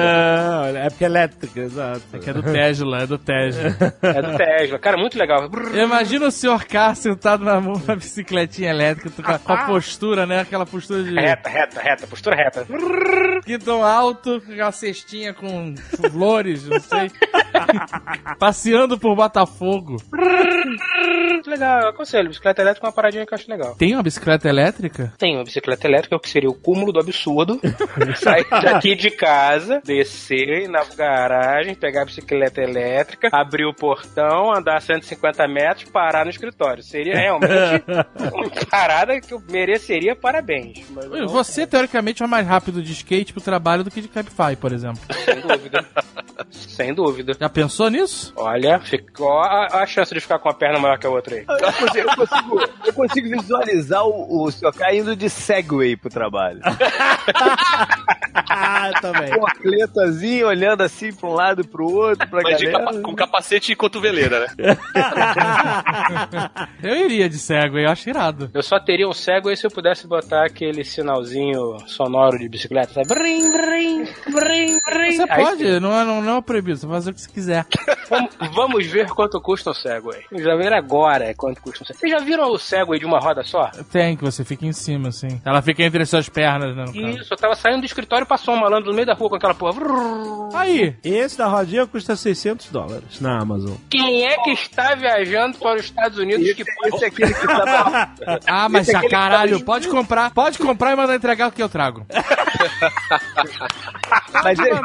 Não, é porque é elétrica, exato. Que é do Tesla, é do Tesla. É do Tesla. Cara, muito legal. Eu imagino o senhor K sentado na, na bicicletinha elétrica, com a, com a postura, né? Aquela postura de Reta, reta, reta, postura reta. quinto alto, com aquela cestinha com flores, não sei. [laughs] Passeando por Botafogo. Muito legal, eu aconselho. Bicicleta elétrica é uma paradinha que eu acho legal. Tem uma bicicleta elétrica? Tem uma bicicleta elétrica, o que seria o cúmulo do absurdo. [laughs] Sair daqui de casa, descer na garagem, pegar a bicicleta elétrica, abrir o portão, andar 150 metros, parar no escritório. Seria realmente [laughs] uma parada que eu mereceria parabéns. Não, Você, teoricamente, é mais rápido de skate pro trabalho do que de Cabify, por exemplo. sem dúvida. Sem dúvida. Já pensou nisso? Olha, ficou a, a chance de ficar com a perna maior que a outra aí. Eu consigo, eu consigo- eu consigo visualizar o, o caindo de Segway pro trabalho. Ah, também. Com a cletazinha, olhando assim pra um lado e pro outro, pra Mas galera. capa- com capacete e cotoveleira, né? [laughs] Eu iria de cego, eu acho irado. Eu só teria um cego aí se eu pudesse botar aquele sinalzinho sonoro de bicicleta, sabe? Brim, brim, brim, brim. Você Aí pode, não é, não, não é proibido, você faz o que você quiser. Vamos, vamos ver quanto custa um Segway. Vamos já ver agora quanto custa Segway. Vocês já viram o Segway de uma roda só? Tem, que você fica em cima, assim. Ela fica entre as suas pernas, né? no caso. Isso, eu tava saindo do escritório e passou um malandro no meio da rua com aquela porra. Aí, Esse da rodinha custa 600 dólares na Amazon. Quem é que está viajando para os Estados Unidos que pode... Esse é aquele que tava. [laughs] ah, mas Esse é ah, que caralho, tá- pode comprar, pode comprar e mandar entregar o que eu trago. Mas ele,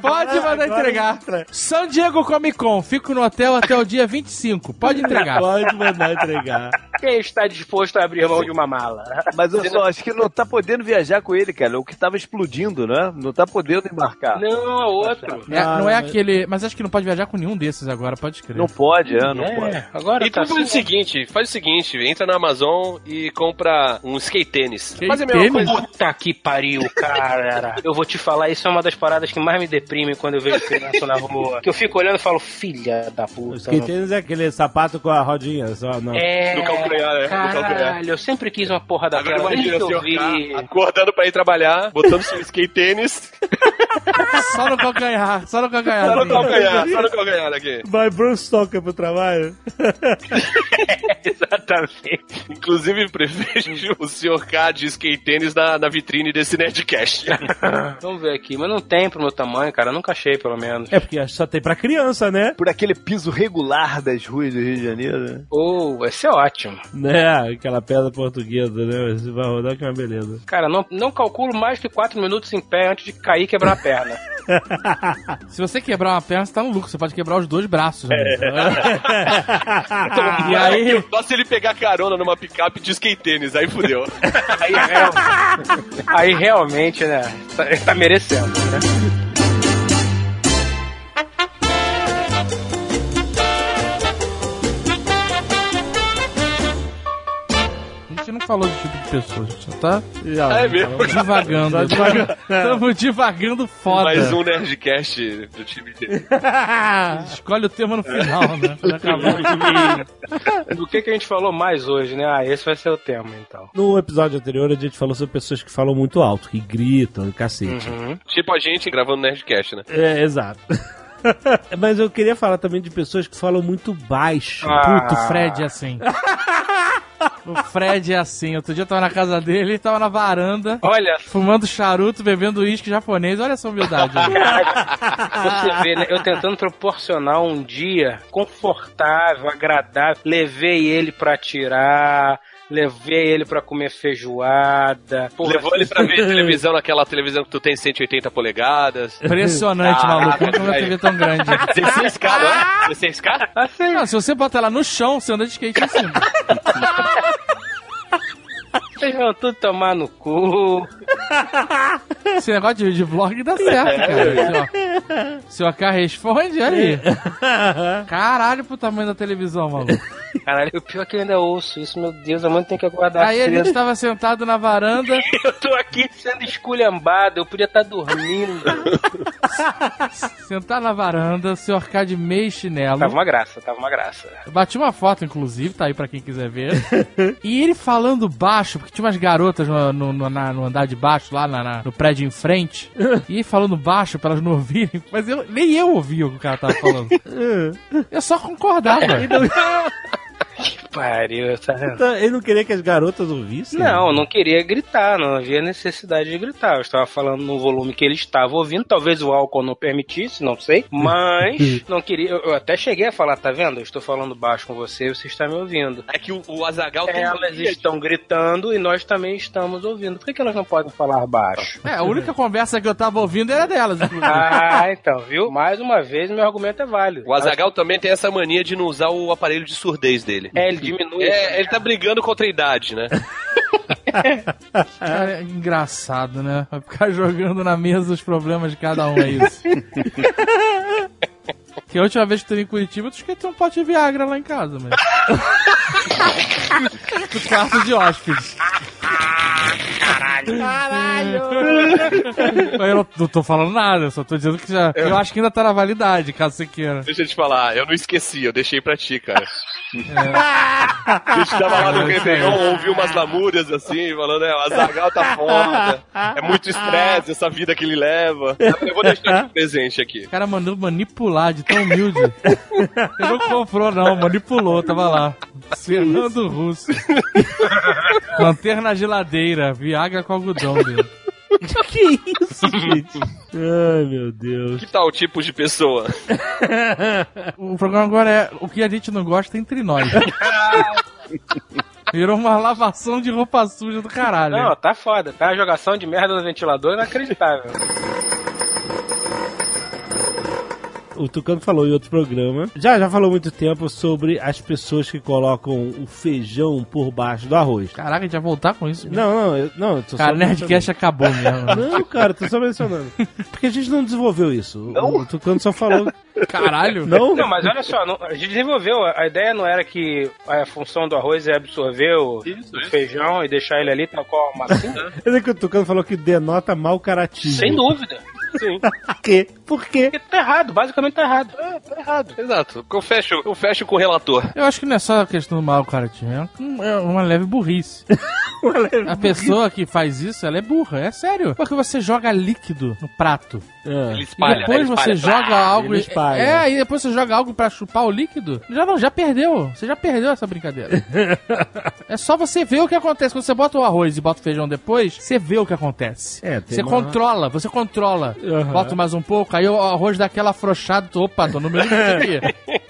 Pode mandar entregar. San Diego Comic Con, fico no hotel até o dia 25. Pode entregar. Pode mandar entregar. Quem está disposto a abrir mão de uma mala? mas eu [laughs] só acho que não tá podendo viajar com ele, cara. O que tava explodindo, né? Não tá podendo embarcar. Não, é outro. É, não é aquele. Mas acho que não pode viajar com nenhum desses agora, pode crer. Não pode, é, não pode. É, agora Então tá faz o assim. seguinte, faz o seguinte, entra na Amazon e compra um skate tênis. Skate mesma tênis? coisa. Puta que pariu, cara. [laughs] Eu vou te falar, isso é uma das paradas que mais me deprime quando eu vejo criança na rua. Que eu fico olhando e falo, filha da O puta. skate tênis é aquele sapato com a rodinha, só não. É, Do calcanhar, né? Caralho, eu sempre quis uma porra Agora daquela. imagina o senhor vi. tá acordando pra ir trabalhar, botando seu skate tênis [laughs] Só no calcanhar, só no calcanhar. Só no calcanhar, só no calcanhar aqui. Vai Bruce Stoker pro trabalho. [laughs] Exatamente. Inclusive, prevejo o Sr. K de skate tênis na, na vitrine desse Nerdcast. [laughs] Vamos ver aqui. Mas não tem pro meu tamanho, cara. Eu nunca achei, pelo menos. É porque só tem pra criança, né? Por aquele piso regular das ruas do Rio de Janeiro, né? Oh, vai ser ótimo. Né, aquela pedra portuguesa, né? Você vai rodar que é uma beleza. Cara, não, não calculo mais que 4 minutos em pé antes de cair e quebrar a perna. [laughs] Se você quebrar uma perna, você tá no lucro. Você pode quebrar os dois braços. né? [laughs] e aí... Só se ele pegar carona numa picape de skate tênis, aí fudeu. Aí, real- aí realmente, né? Tá, tá merecendo, né? Falou do tipo de pessoa, a gente só tá Já, É mesmo? divagando. Só devagar. Estamos divagando foda. Mais um Nerdcast do time dele. [laughs] Escolhe o tema no final, né? [laughs] Pra acabar. Do que, que a gente falou mais hoje, né? Ah, esse vai ser o tema, então. No episódio anterior, a gente falou sobre pessoas que falam muito alto, que gritam e cacete. Uhum. Tipo a gente gravando Nerdcast, né? É, exato. [laughs] Mas eu queria falar também de pessoas que falam muito baixo. Ah. Puto, Fred é assim. O Fred é assim. Outro dia eu tava na casa dele, tava na varanda, Olha, fumando charuto, bebendo uísque japonês. Olha essa humildade. você vê, né? Eu tentando proporcionar um dia confortável, agradável. Levei ele pra tirar, levei ele pra comer feijoada. Porra, Levou ele pra ver televisão naquela televisão que tu tem 180 polegadas. Impressionante, Ah, maluco. Nunca uma. TV tão grande. 16K, não é? 16K? Assim, Não, se você bota ela no chão, você anda de skate em cima. [laughs] vocês vão tudo tomar no cu. Esse negócio de, de vlog dá certo, cara. Assim, ó. Seu AK responde aí. Caralho pro tamanho da televisão, maluco. Caralho, o pior é que eu ainda ouço isso, meu Deus, a mãe tem que aguardar Aí a cedo. gente tava sentado na varanda, [laughs] Eu tô aqui sendo esculhambado, eu podia estar dormindo. [laughs] sentado na varanda, seu arcade de meio chinelo. Tava uma graça, tava uma graça. Eu Bati uma foto, inclusive, tá aí pra quem quiser ver. [laughs] e ele falando baixo, porque tinha umas garotas no, no, no- na- no andar de baixo, lá na- na- no prédio em frente. e ele falando baixo pra elas não ouvirem. Mas eu, nem eu ouvia o que o cara tava falando. eu só concordava. Que pariu, tá vendo? Então, Ele não queria que as garotas ouvissem? Não, eu não queria gritar, não havia necessidade de gritar. Eu estava falando no volume que ele estava ouvindo, talvez o álcool não permitisse, não sei, mas [laughs] não queria. Eu, até cheguei a falar, tá vendo? Eu estou falando baixo com você e você está me ouvindo. É que o, o Azagal tem Elas estão gritando e nós também estamos ouvindo. Por que, que elas não podem falar baixo? É, a única conversa que eu tava ouvindo era delas, inclusive. [laughs] Ah, então, viu? Mais uma vez, meu argumento é válido. O Azagal também tem essa mania de não usar o aparelho de surdez dele. É, ele diminui. É, ele tá brigando contra a idade, né? Cara, é engraçado, né? Vai ficar jogando na mesa os problemas de cada um, é isso. [laughs] que a última vez que teve em Curitiba, eu esqueci um pote de Viagra lá em casa, mas. [laughs] no quarto de hóspedes. Caralho! [laughs] Eu não, não tô falando nada, eu só tô dizendo que já. Eu acho que ainda tá na validade, caso você queira. Deixa eu te falar, eu não esqueci, eu deixei pra ti, cara. A gente tava lá no Réveillon, ouviu umas lamúrias assim, falando, é, o Azagal tá foda, é muito estresse essa vida que ele leva. Eu vou deixar de presente aqui. O cara mandou manipular de tão humilde. Ele não comprou, não, manipulou, tava lá. Fernando Russo. [laughs] Manter na geladeira, Viagra com algodão dele. [laughs] que isso, gente? Ai, meu Deus. Que tal tipos de pessoa? [laughs] O programa agora é o que a gente não gosta entre nós. [laughs] Virou uma lavação de roupa suja do caralho. Não, tá foda. Tá uma jogação de merda no ventilador inacreditável. O Tucano falou em outro programa. Já, já falou muito tempo sobre as pessoas que colocam o feijão por baixo do arroz. Caraca, a gente vai voltar com isso. Não, não, eu, não, eu tô Cara, só o Nerdcast acabou mesmo. [laughs] Não, cara, tô só mencionando. Porque a gente não desenvolveu isso. O- O Tucano só falou. Caralho. Não? Não, mas olha só, não- a gente desenvolveu. A ideia não era que a função do arroz é absorver o, Isso, o isso. feijão e deixar ele ali tal qual a [laughs] massinha? Mas é que o Tucano falou que denota mau caratismo. Sem dúvida. Sim. Que? Por quê? Porque tá errado, basicamente tá errado. É, tá errado. Exato. Eu fecho, eu fecho com o relator. Eu acho que não é só a questão do mau caratismo, é é uma leve burrice. [laughs] A pessoa que faz isso, ela é burra, é sério. Porque você joga líquido no prato. É. Ele E espalha, depois né? Ele você espalha. joga algo. espalha. É, e depois você joga algo pra chupar o líquido. Já não, já perdeu. Você já perdeu essa brincadeira. [laughs] é só você ver o que acontece. Quando você bota o arroz e bota o feijão depois, você vê o que acontece. É, você uma- controla, você controla. Aham. Bota mais um pouco, aí o arroz dá aquela afrouxada. Opa, tô no meu limite aqui.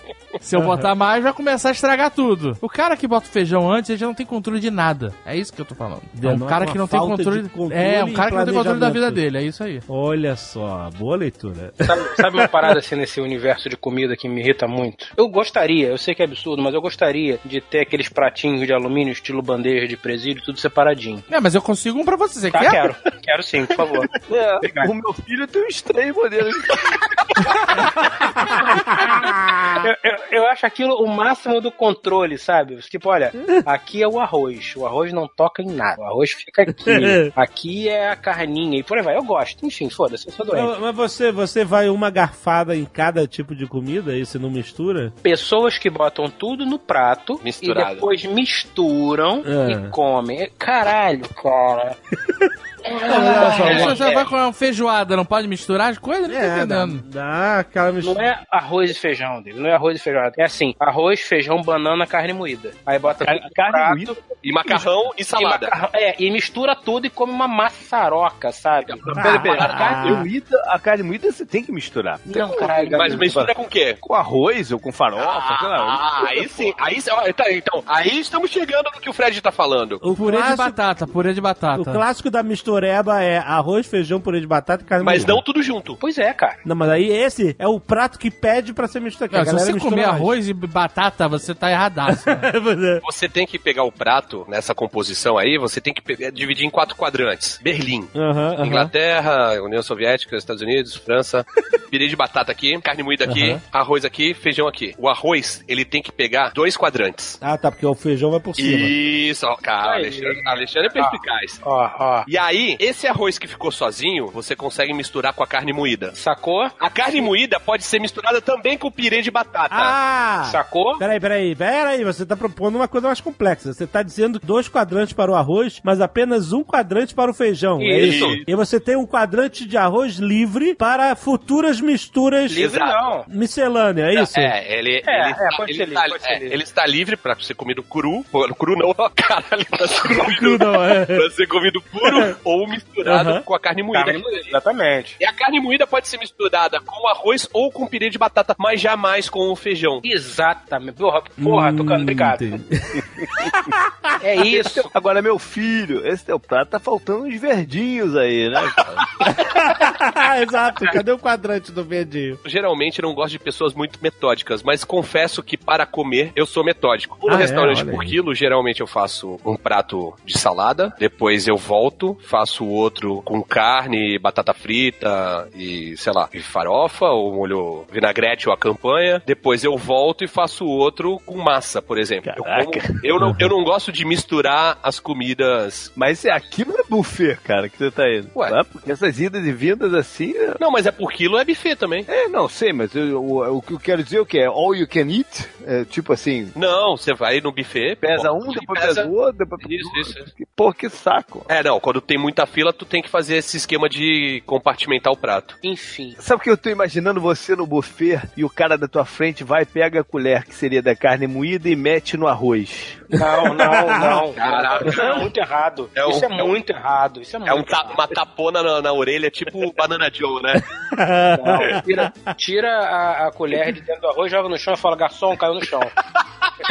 Se eu botar mais, vai começar a estragar tudo. O cara que bota o feijão antes, ele já não tem controle de nada. É isso que eu tô falando. É um Não, cara que não tem controle. controle É, um cara que não tem controle da vida dele. É isso aí. Olha só, boa leitura. Sabe, sabe uma parada assim nesse universo de comida que me irrita muito? Eu gostaria, eu sei que é absurdo, mas eu gostaria de ter aqueles pratinhos de alumínio, estilo bandeja de presídio, tudo separadinho. É, mas eu consigo um pra você. Você Tá, quer? quero. Quero sim, por favor. [laughs] É, Obrigado. o meu filho tem uns três modelos. [laughs] Eu, eu- eu acho aquilo o máximo do controle, sabe? Tipo, olha, aqui é o arroz. O arroz não toca em nada. O arroz fica aqui. [laughs] Aqui é a carninha e por aí vai. Eu gosto. Enfim, foda-se, eu sou doente. Mas mas você, você vai uma garfada em cada tipo de comida e você não mistura? Pessoas que botam tudo no prato Misturado. e depois misturam É. e comem. Caralho, cara. [laughs] olha só, É, você vai com uma feijoada, não pode misturar as coisas? Não É, dá, entendendo. dá aquela Não mistura. é arroz e feijão dele, não é arroz e feijão. É assim, arroz, feijão, banana, carne moída. Aí bota carne prato, moída? E macarrão e e salada. macarrão- é, e mistura tudo e come uma maçaroca, sabe? Peraí, peraí. Ah, A carne moída, a carne moída você tem que misturar. Não, como caralho. Mas mistura com o quê? com arroz ou com farofa, sei lá. Ah, aí sim. Aí, ó, tá, então, aí estamos chegando no que o Fred tá falando. O Purê de clássico- batata, purê de O batata. clássico da mistureba é arroz, feijão, purê de batata e carne Mas moída. não tudo junto. Pois é, cara. Não, mas aí esse é o prato que pede pra ser misturado. Não, se você comer arroz e batata, você tá erradaço. [laughs] né? Você tem que pegar o prato nessa composição aí, você tem que dividir em quatro quadrantes. Berlim. Inglaterra, União Soviética, Estados Unidos, França. [laughs] Pirê de batata aqui, carne moída aqui, arroz aqui, feijão aqui. O arroz, ele tem que pegar dois quadrantes. Ah, tá, porque o feijão vai por cima. Isso, ó, cara. Alexandre, Alexandre é perspicaz. Ó, ó. E aí, esse arroz que ficou sozinho, você consegue misturar com a carne moída. Sacou? A carne moída pode ser misturada também com o pirê de batata. Ah! Sacou? Peraí, peraí, peraí, você tá propondo uma coisa mais complexa. Você tá dizendo dois quadrantes para o arroz, mas apenas um quadrante para o feijão. É Isso. isso? E você tem um quadrante de arroz livre para futuras misturas Livre não. miscelânea, é isso? É, ele, É, ele, é, ele, livre, é, ele está livre pra ser comido cru. Cru não, caralho, pra ser comido, Cru não, é. pra ser comido puro [laughs] ou misturado Aham. com a carne moída. Carne moída, Exatamente. E a carne moída pode ser misturada com arroz ou com pirê de batata, mas jamais com o feijão. Exatamente. Porra, porra, tô Hum, obrigado. [laughs] entendi. É isso. Agora, meu filho, esse teu prato tá faltando uns verdinhos aí, né? cara? [laughs] Exato, cadê o quadrante do verdinho? Geralmente eu não gosto de pessoas muito metódicas, mas confesso que para comer eu sou metódico. No Ah, é? restaurante Olha por aí. quilo, geralmente eu faço um prato de salada, depois eu volto, faço outro com carne, batata frita e, sei lá, e farofa, ou molho vinagrete ou a campanha. Depois eu volto e faço outro com massa, por exemplo. Eu, como- eu não, eu não gosto de misturar as comidas. Mas é, aqui não é buffet, cara, que você tá indo. Ué. Tá? Porque essas idas e vindas assim. é- Não, mas é por quilo, é buffet também. É, não sei, mas eu- o, que eu quero dizer é o que? É all you can eat? É, tipo assim, Não, você vai no buffet. pesa pô, um, depois pesa- pesa o outro, depois Isso, isso, isso. Pô, que saco. É, não, quando tem muita fila, tu tem que fazer esse esquema de compartimentar o prato. Enfim. Sabe o que eu tô imaginando você no buffet e o cara da tua frente vai, pega a colher que seria da carne moída e mete no arroz. Não, não, não. [laughs] Caraca. Isso é muito errado. É um- Isso é é um- muito errado. Isso é muito É um ta- errado. uma tapona na, na orelha, tipo o Banana Joe, né? Não, tira, tira a, a colher de dentro do arroz, joga no chão e fala, garçom, caiu no chão. [laughs]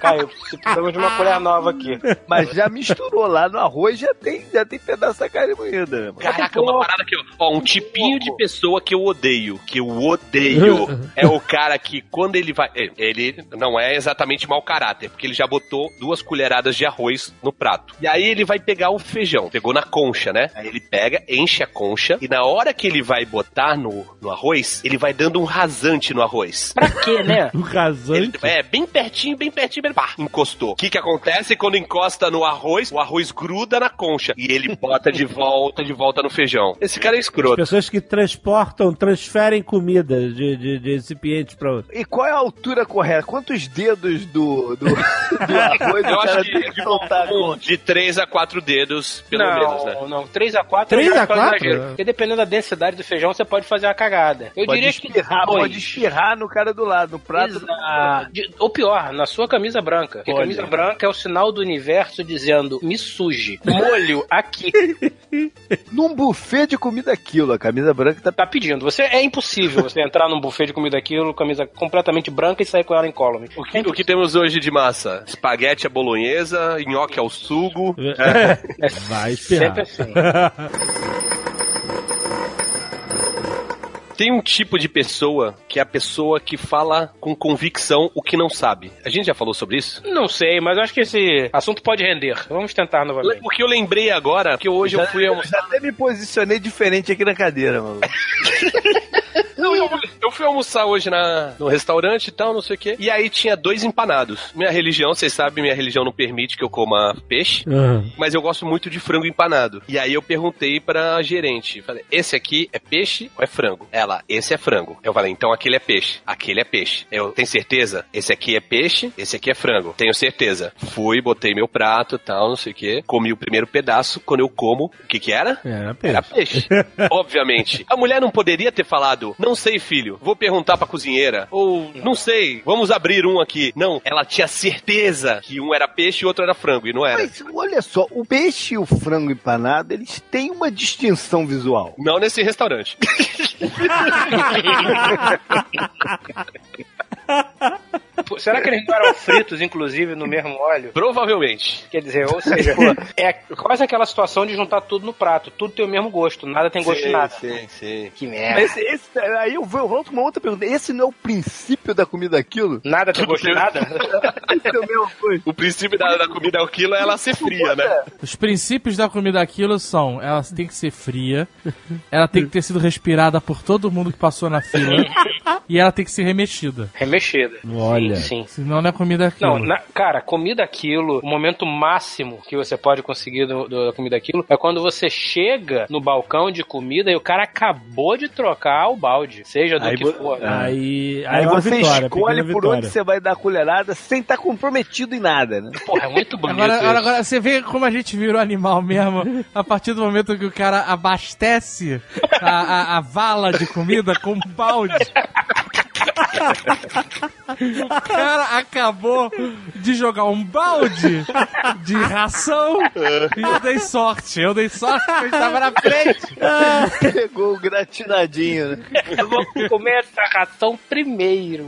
caiu. Precisamos de uma colher nova aqui. Mas já misturou lá no arroz, já tem, já tem pedaço da carne moída, né, mano? Caraca, uma parada aqui, ó. Ó, um tipinho de pessoa que eu odeio, que eu odeio, [laughs] é o cara que quando ele vai... é, Ele não é exatamente mau caráter, porque ele já botou duas colheradas de arroz no prato. E aí ele vai pegar o feijão, pegou na concha, né? Aí ele pega, enche a concha, e na hora que ele vai botar no, no arroz, ele vai dando um rasante no arroz. Pra quê, né? [laughs] O Ele, rasante. é, bem pertinho, bem pertinho, primeiro, pá, encostou. O que que acontece quando encosta no arroz? O arroz gruda na concha e ele bota de volta, de volta no feijão. Esse cara é escroto. Pessoas que transportam, transferem comida de, de, de recipientes pra outro. E qual é a altura correta? Quantos dedos do, do, do arroz Eu o acho que é de, soltar? um- de 3 a 4 dedos, pelo não, menos, né? não. 3 a 4 Três já a acho quase quatro? exagero. Porque dependendo da densidade do feijão, você pode fazer uma cagada. Eu Pode diria espirrar, que. dois. pode espirrar no cara do lado, no prato. Exato. De- Ou pior, na sua camisa branca. Porque Olha. camisa branca é o sinal do universo dizendo me suje. Molho aqui. [laughs] Num buffet de comida quilo, a camisa branca tá Tá pedindo. Você é impossível você entrar num buffet de comida aquilo, camisa completamente branca e sair com ela incólume. O que, o que temos hoje de massa? Espaguete à bolonhesa, nhoque ao sugo. É Vai espirrar. sempre assim. Tem um tipo de pessoa que é a pessoa que fala com convicção o que não sabe. A gente já falou sobre isso? Não sei, mas eu acho que esse assunto pode render. Vamos tentar novamente. Porque eu lembrei agora que hoje eu fui Eu almoçar. já até me posicionei diferente aqui na cadeira, mano. [laughs] Não, eu, eu fui almoçar hoje na, no restaurante e tal, não sei o quê. E aí tinha dois empanados. Minha religião, vocês sabem, minha religião não permite que eu coma peixe. Uhum. Mas eu gosto muito de frango empanado. E aí eu perguntei pra gerente, falei, esse aqui é peixe ou é frango? Ela, esse é frango. Eu falei, então aquele é peixe. Aquele é peixe. Eu, tem certeza? Esse aqui é peixe, esse aqui é frango. Tenho certeza. Fui, botei meu prato e tal, não sei o quê. Comi o primeiro pedaço. Quando eu como, o que que era? Era Era peixe. peixe. [laughs] Obviamente. A mulher não poderia ter falado, não sei, filho, vou perguntar pra cozinheira. Ou, não sei, vamos abrir um aqui. Não, ela tinha certeza que um era peixe e o outro era frango, e não era. Mas olha só, o peixe e o frango empanado, eles têm uma distinção visual. Não nesse restaurante. [laughs] Pô, Será que eles não eram fritos, inclusive, no mesmo óleo? Provavelmente. Quer dizer, ou [laughs] seja, é quase aquela situação de juntar tudo no prato. Tudo tem o mesmo gosto, nada tem gosto de nada. Sim, sim. Que merda. Mas esse, esse- aí eu vou- volto com uma outra pergunta. Esse não é o princípio da comida aquilo? Nada tem gosto de nada? [laughs] Esse é o meu coisa. O princípio da, da comida ao quilo é ela ser fria, né? Os princípios da comida aquilo são: ela tem que ser fria, ela tem que ter sido respirada por todo mundo que passou na fila [laughs] e ela tem que ser remexida. Remexida. Olha. Sim, sim. Senão não é comida aquilo. Não, na- cara, comida aquilo, o momento máximo que você pode conseguir do, do- da comida aquilo é quando você chega no balcão de comida e o cara acabou de trocar o balde, seja do Aí que for. né? Aí, aí, Aí é você vitória, escolhe por vitória. onde você vai dar a colherada sem estar comprometido em nada, né? Porra, é muito bonito. Agora, isso. agora, agora, você vê como a gente virou animal mesmo a partir do momento que o cara abastece a, a- a vala de comida com um balde. [laughs] O cara acabou de jogar um balde de ração e eu dei sorte. Eu dei sorte que eu estava na frente. Pegou o gratinadinho, né? Eu vou comer essa ração primeiro.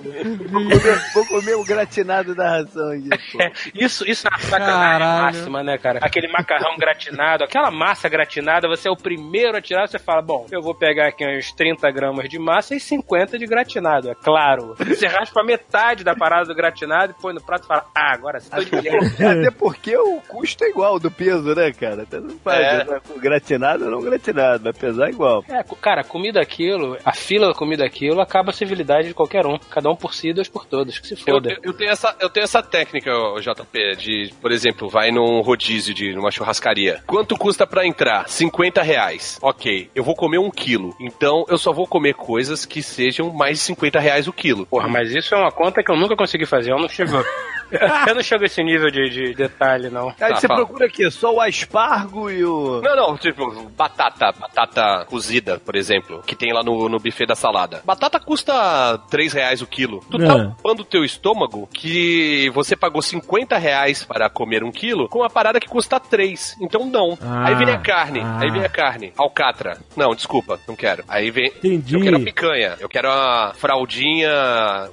Vou comer, vou comer o gratinado da ração aqui. É, isso, isso é uma sacanagem Caralho. máxima, né, cara? Aquele macarrão gratinado, aquela massa gratinada, você é o primeiro a tirar, você fala, bom, eu vou pegar aqui uns 30 gramas de massa e 50 de gratinado, é claro. Você raspa metade da parada do gratinado e põe no prato e fala, ah, agora sim, tô de milhão. Até porque o custo é igual do peso, né, cara? Até não faz, É. né? Gratinado ou não gratinado, vai pesar igual. É, cara, comida aquilo, a fila da comida aquilo acaba a civilidade de qualquer um. Cada um por si, dois por todos, que se Eu, foda. eu- eu tenho essa, eu tenho essa técnica, JP, de, por exemplo, vai num rodízio de numa churrascaria. Quanto custa pra entrar? 50 reais. Ok, eu vou comer um quilo. Então eu só vou comer coisas que sejam mais de 50 reais o quilo. Porra, mas isso é uma conta que eu nunca consegui fazer. Eu não chego. [laughs] [laughs] eu não chego a esse nível de, de detalhe, não. Aí Tá, você fala. procura aqui, só o aspargo e o. Não, não, tipo, batata, batata cozida, por exemplo, que tem lá no, no buffet da salada. Batata custa 3 reais o quilo. Tu tá É. ocupando o teu estômago que você pagou 50 reais para comer um quilo com uma parada que custa 3. Então não. Ah, aí vem a carne, ah. aí vem a carne. Alcatra. Não, desculpa, não quero. Aí vem. Entendi. Eu quero a picanha, eu quero a fraldinha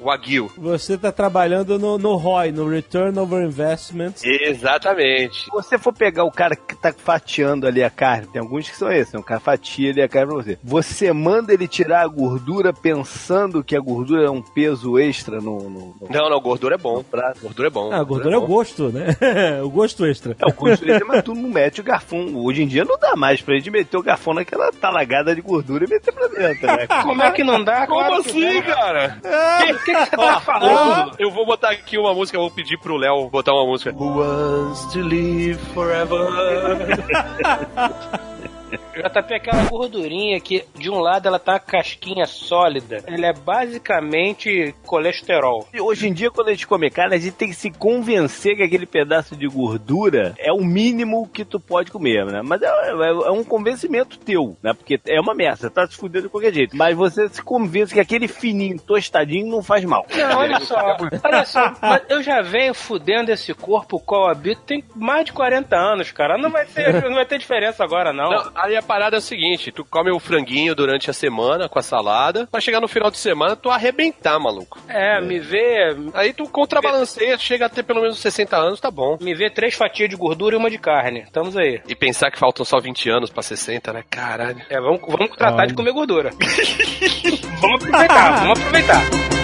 wagyu. Você tá trabalhando no, no ROI, no Return Over Investment. Exatamente. Se você for pegar o cara que tá fatiando ali a carne, tem alguns que são esses, né? o cara fatia ali a carne pra você. Você manda ele tirar a gordura pensando que a gordura é um peso extra no, no, no Não, não, gordura é bom. prato. Gordura é bom. Ah, a gordura é o bom. gosto, né? [laughs] o gosto extra. É o custo dele, mas tu não mete o garfão. Hoje em dia não dá mais pra gente meter o garfão naquela talagada de gordura e meter pra dentro, né? Como é que não dá? Como Claro que assim, cara? O que, que você tá falando? Eu vou botar aqui uma música, eu vou pedir pro Léo botar uma música. Who wants to live forever? [laughs] JP é aquela gordurinha que de um lado ela tá uma casquinha sólida. Ela é basicamente colesterol. E hoje em dia, quando a gente come carne, a gente tem que se convencer que aquele pedaço de gordura é o mínimo que tu pode comer, né? Mas é, é- é um convencimento teu, né? Porque é uma merda, você tá se fudendo de qualquer jeito. Mas você se convence que aquele fininho, tostadinho, não faz mal. Não, olha só, olha só, mas eu já venho fudendo esse corpo qual habito tem mais de 40 anos, cara. Não vai ter, não vai ter diferença agora, não. Não, aí a parada é o seguinte: tu come o franguinho durante a semana com a salada, vai chegar no final de semana, tu arrebentar, maluco. É, me vê. Aí tu contrabalanceia, chega a ter pelo menos 60 anos, tá bom. Me vê três fatias de gordura e uma de carne. Estamos aí. E pensar que faltam só 20 anos pra 60, né? Caralho. É, vamos, vamos tratar de comer gordura. [laughs] vamos aproveitar, vamos aproveitar.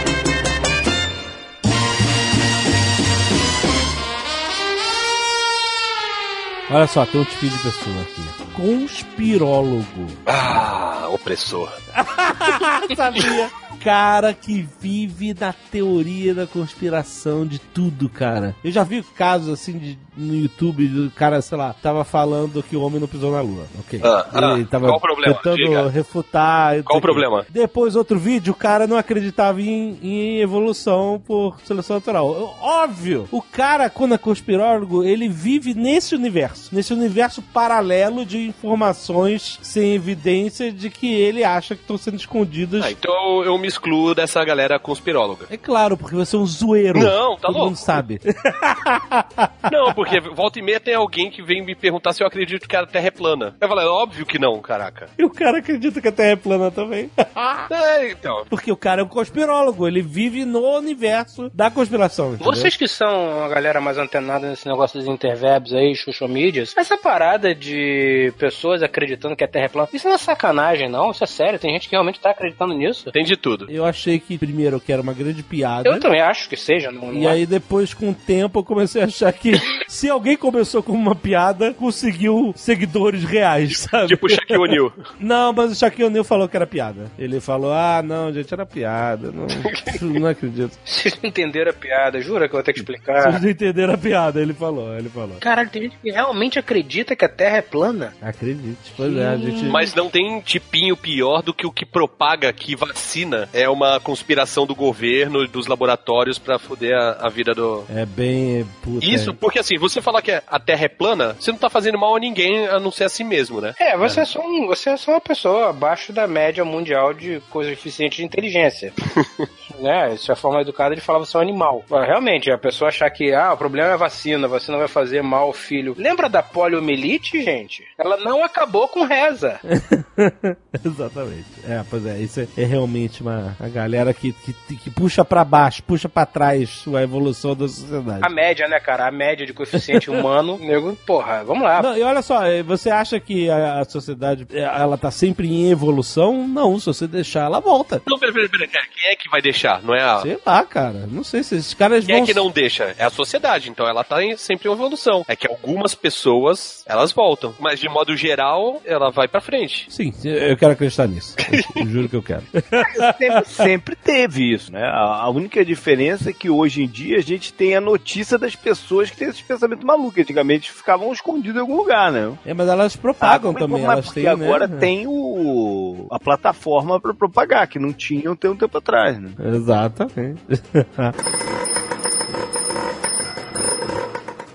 Olha só, tem um tipo de pessoa aqui. Conspirólogo. Ah, opressor. [laughs] Sabia? Cara que vive na teoria da conspiração de tudo, cara. Eu já vi casos assim de, no YouTube do cara, sei lá, tava falando que o homem não pisou na lua. Ok. Ah, ah, Ele tava qual o problema? tentando Diga. refutar. Qual o problema? Depois, outro vídeo, o cara não acreditava em, em evolução por seleção natural. Óbvio! O cara, quando é conspirólogo, ele vive nesse universo. Nesse universo paralelo de informações sem evidência de que ele acha que estão sendo escondidas. Ah, então eu me excluo dessa galera conspiróloga. É claro, porque você é um zoeiro. Não, tá Todo louco. mundo sabe. [laughs] [laughs] Não, porque volta e meia tem alguém que vem me perguntar se eu acredito que a Terra é plana. Eu falo, é óbvio que não, caraca. E o cara acredita que a Terra é plana também. [laughs] É, então. Porque o cara é um conspirólogo, ele vive no universo da conspiração. entendeu? Vocês que são a galera mais antenada nesse negócio dos interwebs aí, social medias, essa parada de pessoas acreditando que a Terra é plana, isso não é sacanagem, não? Isso é sério? Tem gente que realmente tá acreditando nisso? Tem de tudo. Eu achei que primeiro que era uma grande piada. Eu também acho que seja, não, não E é? aí depois, com o tempo, eu comecei a achar que [laughs] se alguém começou com uma piada, conseguiu seguidores reais, [laughs] sabe? Tipo Shaquille O'Neal. Não, mas o Shaquille O'Neal falou que era piada. Ele falou, ah, não, gente, era piada. Não, [laughs] não acredito. Vocês não entenderam a piada, jura que eu vou ter que Vocês explicar? não entenderam a piada, ele falou, ele falou. Caralho, tem gente que realmente acredita que a Terra é plana? Acredite, pois é, a gente... Mas não tem tipinho pior do que o que propaga que vacina é uma conspiração do governo, dos laboratórios pra foder a, a vida do. É bem... Puta, Isso, porque assim, você falar que a Terra é plana, você não tá fazendo mal a ninguém a não ser a si mesmo, né? É, você é, só um, você é só uma pessoa abaixo da média mundial de coeficiente de inteligência. [laughs] né? Isso é a forma educada de falar você é um animal. Mas, realmente, a pessoa achar que ah, o problema é a vacina, a vacina vai fazer mal ao filho. Lembra da poliomielite, gente? Ela não acabou com reza. [laughs] Exatamente. É, pois é, isso é, é realmente uma a galera que, que, que puxa pra baixo, puxa pra trás a evolução da sociedade. A média, né, cara? A média de coeficiente humano. [laughs] nego, porra, vamos lá. Não, e olha só, eh, você acha que a, a sociedade eh, ela tá sempre em evolução? Não, se você deixar, ela volta. Não, peraí, peraí, peraí, cara, quem é que vai deixar? Não é a. Sei lá, cara. Não sei se esses caras Quem vão. é que não deixa? É a sociedade, então ela tá em, sempre em evolução. É que algumas pessoas, elas voltam. Mas de modo geral, ela vai pra frente. Sim, eu quero acreditar nisso. Eu juro que eu quero. [laughs] sempre, sempre teve isso, né? A, a única diferença é que hoje em dia a gente tem a notícia das pessoas que têm esses pensamentos malucos. Antigamente ficavam escondidos em algum lugar, né? É, mas elas propagam Ah, também. mas Elas porque têm, agora né? tem o a plataforma pra propagar, que não tinham tem um tempo atrás, né? Exatamente. [laughs]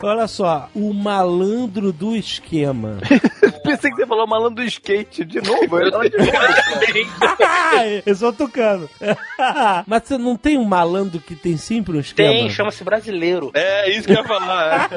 Olha só, o malandro do esquema. [laughs] Pensei que você falou malandro do skate de novo. Eu de [laughs] eu sou tucano. [laughs] Mas você não tem um malandro que tem sempre um esquema? Tem, chama-se brasileiro. É, isso que eu ia falar.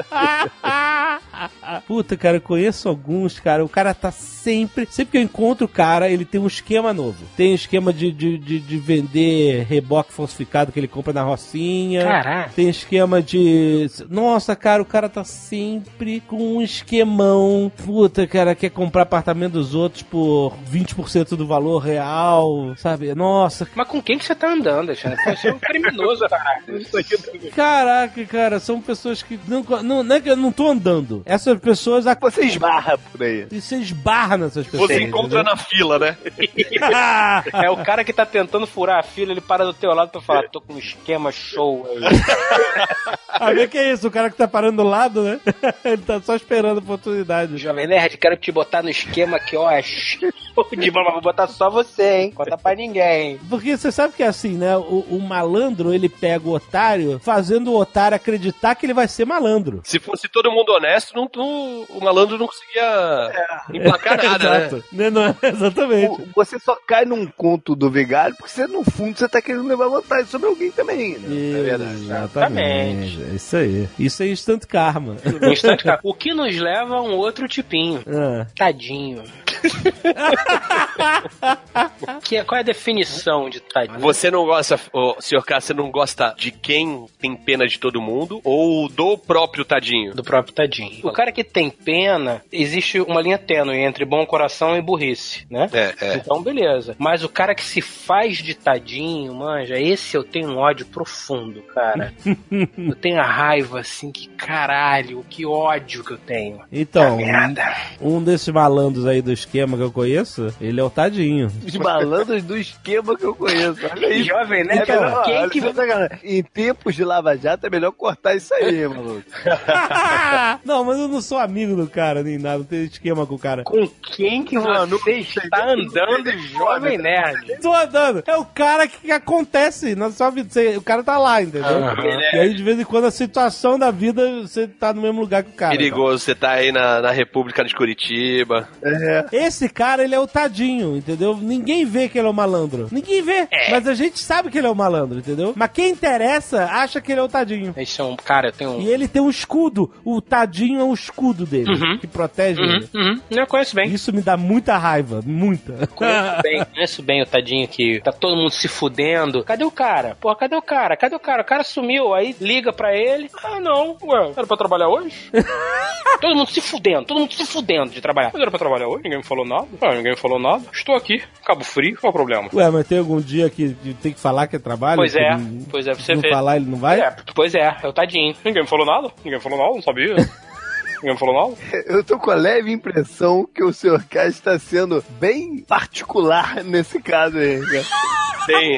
Puta, cara, eu conheço alguns, cara. O cara tá sempre. Sempre que eu encontro o cara, ele tem um esquema novo. Tem um esquema de, de, de, de vender reboque falsificado que ele compra na Rocinha. Caraca. Tem esquema de. Nossa, cara, o cara tá sempre com um esquemão. Puta, cara, quer comprar apartamento dos outros por 20% do valor real, sabe? Nossa, Mas com quem que você tá andando, Alexandre? Você é um criminoso, aqui caraca, cara, são pessoas que não, não, não é que eu não tô andando. Essas pessoas Você esbarra por aí. você esbarra nessas pessoas. Você encontra na fila, né? [laughs] É o cara que tá tentando furar a fila, ele para do teu lado pra falar, tô com um esquema show aí. [laughs] Ah, vê que é isso, o cara que tá parando do lado, né? [laughs] Ele tá só esperando a oportunidade. Jovem Nerd, quero te botar no esquema aqui, ó. é De vou botar só você, hein? Conta pra ninguém. Porque você sabe que é assim, né? O, o malandro, ele pega o otário, fazendo o otário acreditar que ele vai ser malandro. Se fosse todo mundo honesto, não, não- o malandro não conseguia emplacar nada, [laughs] né? Exato. Né, não é? [laughs] Exatamente. O- Você só cai num conto do vigário porque você, no fundo, você tá querendo levar vantagem sobre alguém também, né? É verdade. Exatamente. É isso aí. Isso é instant karma. Instante, cara. O que nos leva a um outro tipinho. Ah. Tadinho. [laughs] que é, qual é a definição de tadinho? Você não gosta, ô, senhor K, você não gosta de quem tem pena de todo mundo ou do próprio tadinho? Do próprio tadinho. O cara que tem pena, existe uma linha tênue entre bom coração e burrice, né? É, é. Então, beleza. Mas o cara que se faz de tadinho, manja, esse eu tenho um ódio profundo, cara. [laughs] eu tenho a raiva, assim, que caralho, que ódio que eu tenho. Então, Merda. um desses malandros aí do esquema que eu conheço, ele é o tadinho. Os malandros do esquema que eu conheço. Olha aí. Jovem, né? Melhor, Quem olha, que tá. Em tempos de Lava Jato é melhor cortar isso aí, maluco. [laughs] não, mas eu não sou amigo do cara, nem nada, não tenho esquema com o cara. Com quem que Não, não você está andando, jovem nerd? Tô andando. É o cara que acontece na sua vida. O cara tá lá, entendeu? Aham. E aí, de vez em quando, a situação da vida, você tá no mesmo lugar que o cara. Perigoso, você tá aí na, na República de Curitiba. É. Esse cara, ele é o tadinho, entendeu? Ninguém vê que ele é o malandro. Ninguém vê. Mas a gente sabe que ele é o malandro, entendeu? Mas quem interessa, acha que ele é o tadinho. Esse é um cara, eu tenho um. E ele tem um escudo. O tadinho é o escudo dele, Uhum. que protege Uhum, ele. uhum. Eu conheço bem. Isso me dá muita raiva, muita. Conheço bem, [laughs] conheço bem o tadinho que tá todo mundo se fudendo. Cadê o cara? Porra, cadê o cara? Cadê o cara? O cara sumiu. Aí liga pra ele. Ah, não. Ué, era pra trabalhar hoje? [laughs] todo mundo se fudendo, todo mundo se fudendo de trabalhar. Mas era pra trabalhar hoje? Ninguém me falou nada? Ah, ninguém me falou nada. Estou aqui, Cabo Frio, qual o problema? Ué, mas tem algum dia que tem que falar que é trabalho? Pois é, pois é, Se você não vê. falar, ele não vai? É, pois é, é o tadinho. Ninguém me falou nada? Ninguém me falou nada, não sabia. [laughs] Ninguém me falou nada? Eu tô com a leve impressão que o Sr. K está sendo bem particular nesse caso aí. né? Tem,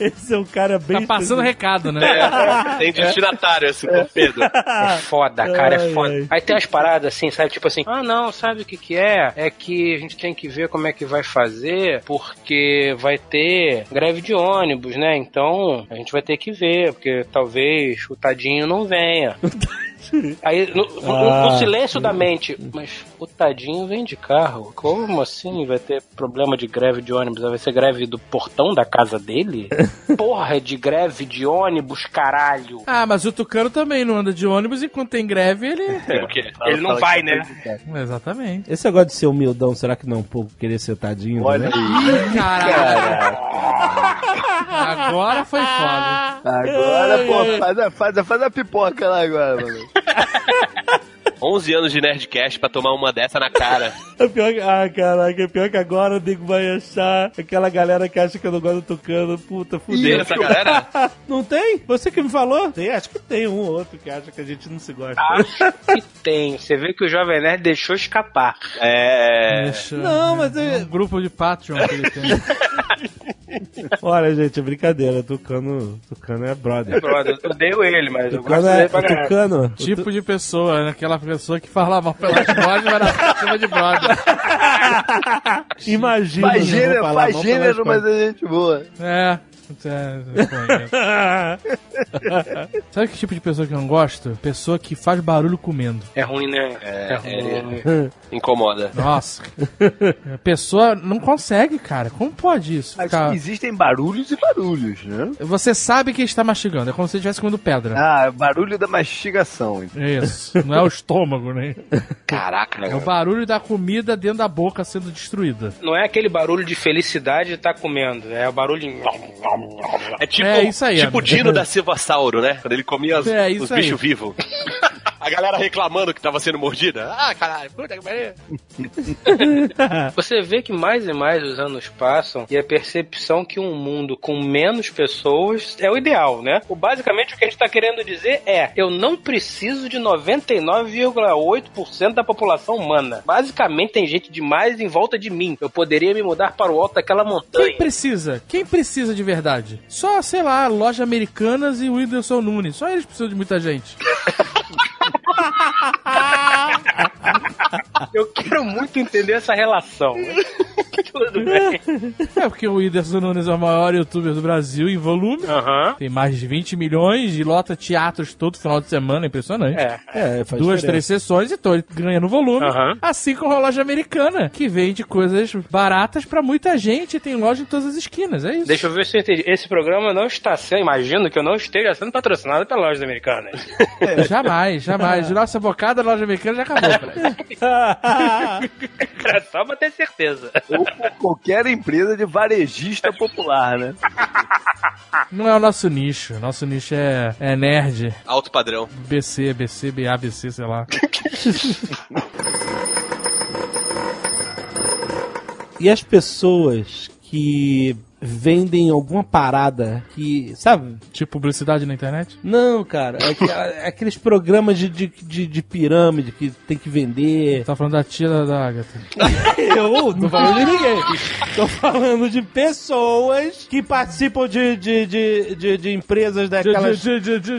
Esse é um cara bem. Tá passando recado, né? é, tem destinatário esse torpedo. É foda, cara, é foda. ai. Aí tem as paradas assim, sabe? Tipo assim, ah não, sabe o que que é? É que a gente tem que ver como é que vai fazer, porque vai ter greve de ônibus, né? Então a gente vai ter que ver, porque talvez o tadinho não venha. [laughs] Aí, no, no- Ah. no silêncio da mente, mas o tadinho vem de carro. Como assim vai ter problema de greve de ônibus? Vai ser greve do portão da casa dele? [laughs] Porra, é de greve de ônibus, caralho. Ah, mas o Tucano também não anda de ônibus enquanto tem greve, ele. [laughs] O quê? Ele não vai, né? Exatamente. Esse negócio de ser humildão, será que não é um pouco querer ser tadinho? Olha né? aí. Caralho. Agora foi foda. Agora, pô, faz a, faz, a, faz a pipoca lá agora, mano. [laughs] 11 anos de Nerdcast pra tomar uma dessa na cara. [laughs] É pior que, ah, caraca, é pior que agora o nego vai achar aquela galera que acha que eu não gosto do Tucano. Puta, Tem fudeu. essa galera? [laughs] Não tem? Você que me falou? Tem, acho que tem um ou outro que acha que a gente não se gosta. Acho que [laughs] tem. Você vê que o Jovem Nerd deixou escapar. É. Deixa- Não, mas é um grupo de Patreon que ele tem. Olha, gente, é brincadeira. Tucano, Tucano é brother. Brother, eu odeio ele, mas eu gosto Tucano é. dele. Tucano. o tipo de pessoa, né? aquela pessoa que falava pelas [laughs] vozes, mas era cima de brother. tu- [laughs] Imagina. Faz gênero, faz gênero, mas é gente boa. É. é. [laughs] Sabe que tipo de pessoa que eu não gosto? Pessoa que faz barulho comendo. É ruim, né? É, ruim. Incomoda. Nossa. A pessoa não consegue, cara. Como pode isso? Ficar- existem barulhos e barulhos, né? Você sabe que está mastigando. É como se você estivesse comendo pedra. Ah, barulho da mastigação. então. Isso. Não é o estômago, né? [laughs] Caraca, É o barulho da comida dentro da boca sendo destruída. Não é aquele barulho de felicidade de estar comendo. É o barulho de... É tipo, É isso aí, tipo o. Dino da [laughs] Silvassauro, né? Quando ele comia os, É isso os aí. bichos vivos. [laughs] A galera reclamando que tava sendo mordida. Ah, caralho, puta que pariu. [laughs] Você vê que mais e mais os anos passam e a percepção que um mundo com menos pessoas é o ideal, né? O, basicamente o que a gente tá querendo dizer é: eu não preciso de 99,8% da população humana. Basicamente tem gente demais em volta de mim. Eu poderia me mudar para o alto daquela montanha. Quem precisa? Quem precisa de verdade? Só, sei lá, loja americanas e o Whindersson Nunes. Só eles precisam de muita gente. [laughs] Eu quero muito entender essa relação. Tudo bem. É porque o Whindersson Nunes é o maior youtuber do Brasil em volume. Tem mais de 20 milhões e lota teatros todo final de semana, impressionante. É. É, faz Duas, diferença. três sessões, então ele ganha no volume. Assim como a loja americana, que vende coisas baratas pra muita gente e tem loja em todas as esquinas. É isso. Deixa eu ver se eu entendi. Esse programa não está sendo, imagino que eu não esteja sendo patrocinado pela lojas americanas. [laughs] Jamais, jamais. Nossa bocada, a loja americana já acabou. [laughs] Era só pra ter certeza. Ou qualquer empresa de varejista popular, né? Não é o nosso nicho. Nosso nicho é, é nerd. Alto padrão. BC, BC, BA, BC, sei lá. [laughs] E as pessoas que vendem alguma parada que, sabe? Tipo publicidade na internet? Não, cara, é, que- é aqueles programas de, de, de, de pirâmide que tem que vender. Tá falando da tia da, da Agatha. [laughs] Eu não tô falando de ninguém. Tô falando de pessoas que participam de, de, de, de, de empresas daquelas,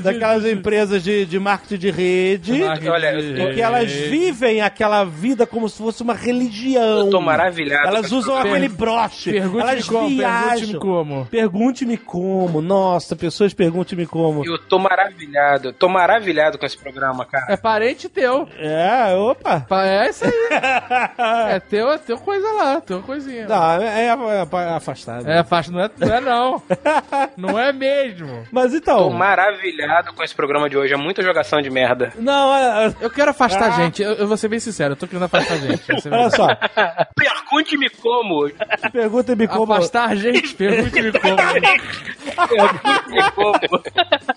daquelas empresas de, de marketing de rede. Olha, que elas vivem aquela vida como se fosse uma religião. Eu tô maravilhado. Elas usam aquele broche. Pergunte-me elas viajam. Pergunte-me como. Pergunte-me como. Nossa, pessoas pergunte-me como. Eu tô maravilhado. Tô maravilhado com esse programa, cara. É parente teu. É, opa. Pa- É isso aí. [laughs] É teu, é teu coisa lá, teu coisinha. Não, é, é- é afastado. É, faixa, não é, não é não. [laughs] Não é mesmo. Mas Tô então. maravilhado com esse programa de hoje. É muita jogação de merda. Não, olha, Eu quero afastar gente. Eu, eu vou ser bem sincero, eu tô querendo afastar gente. Olha só. [laughs] Pergunte-me como. Pergunta-me como. Afastar gente, pergunte-me como. Pergunte-me como.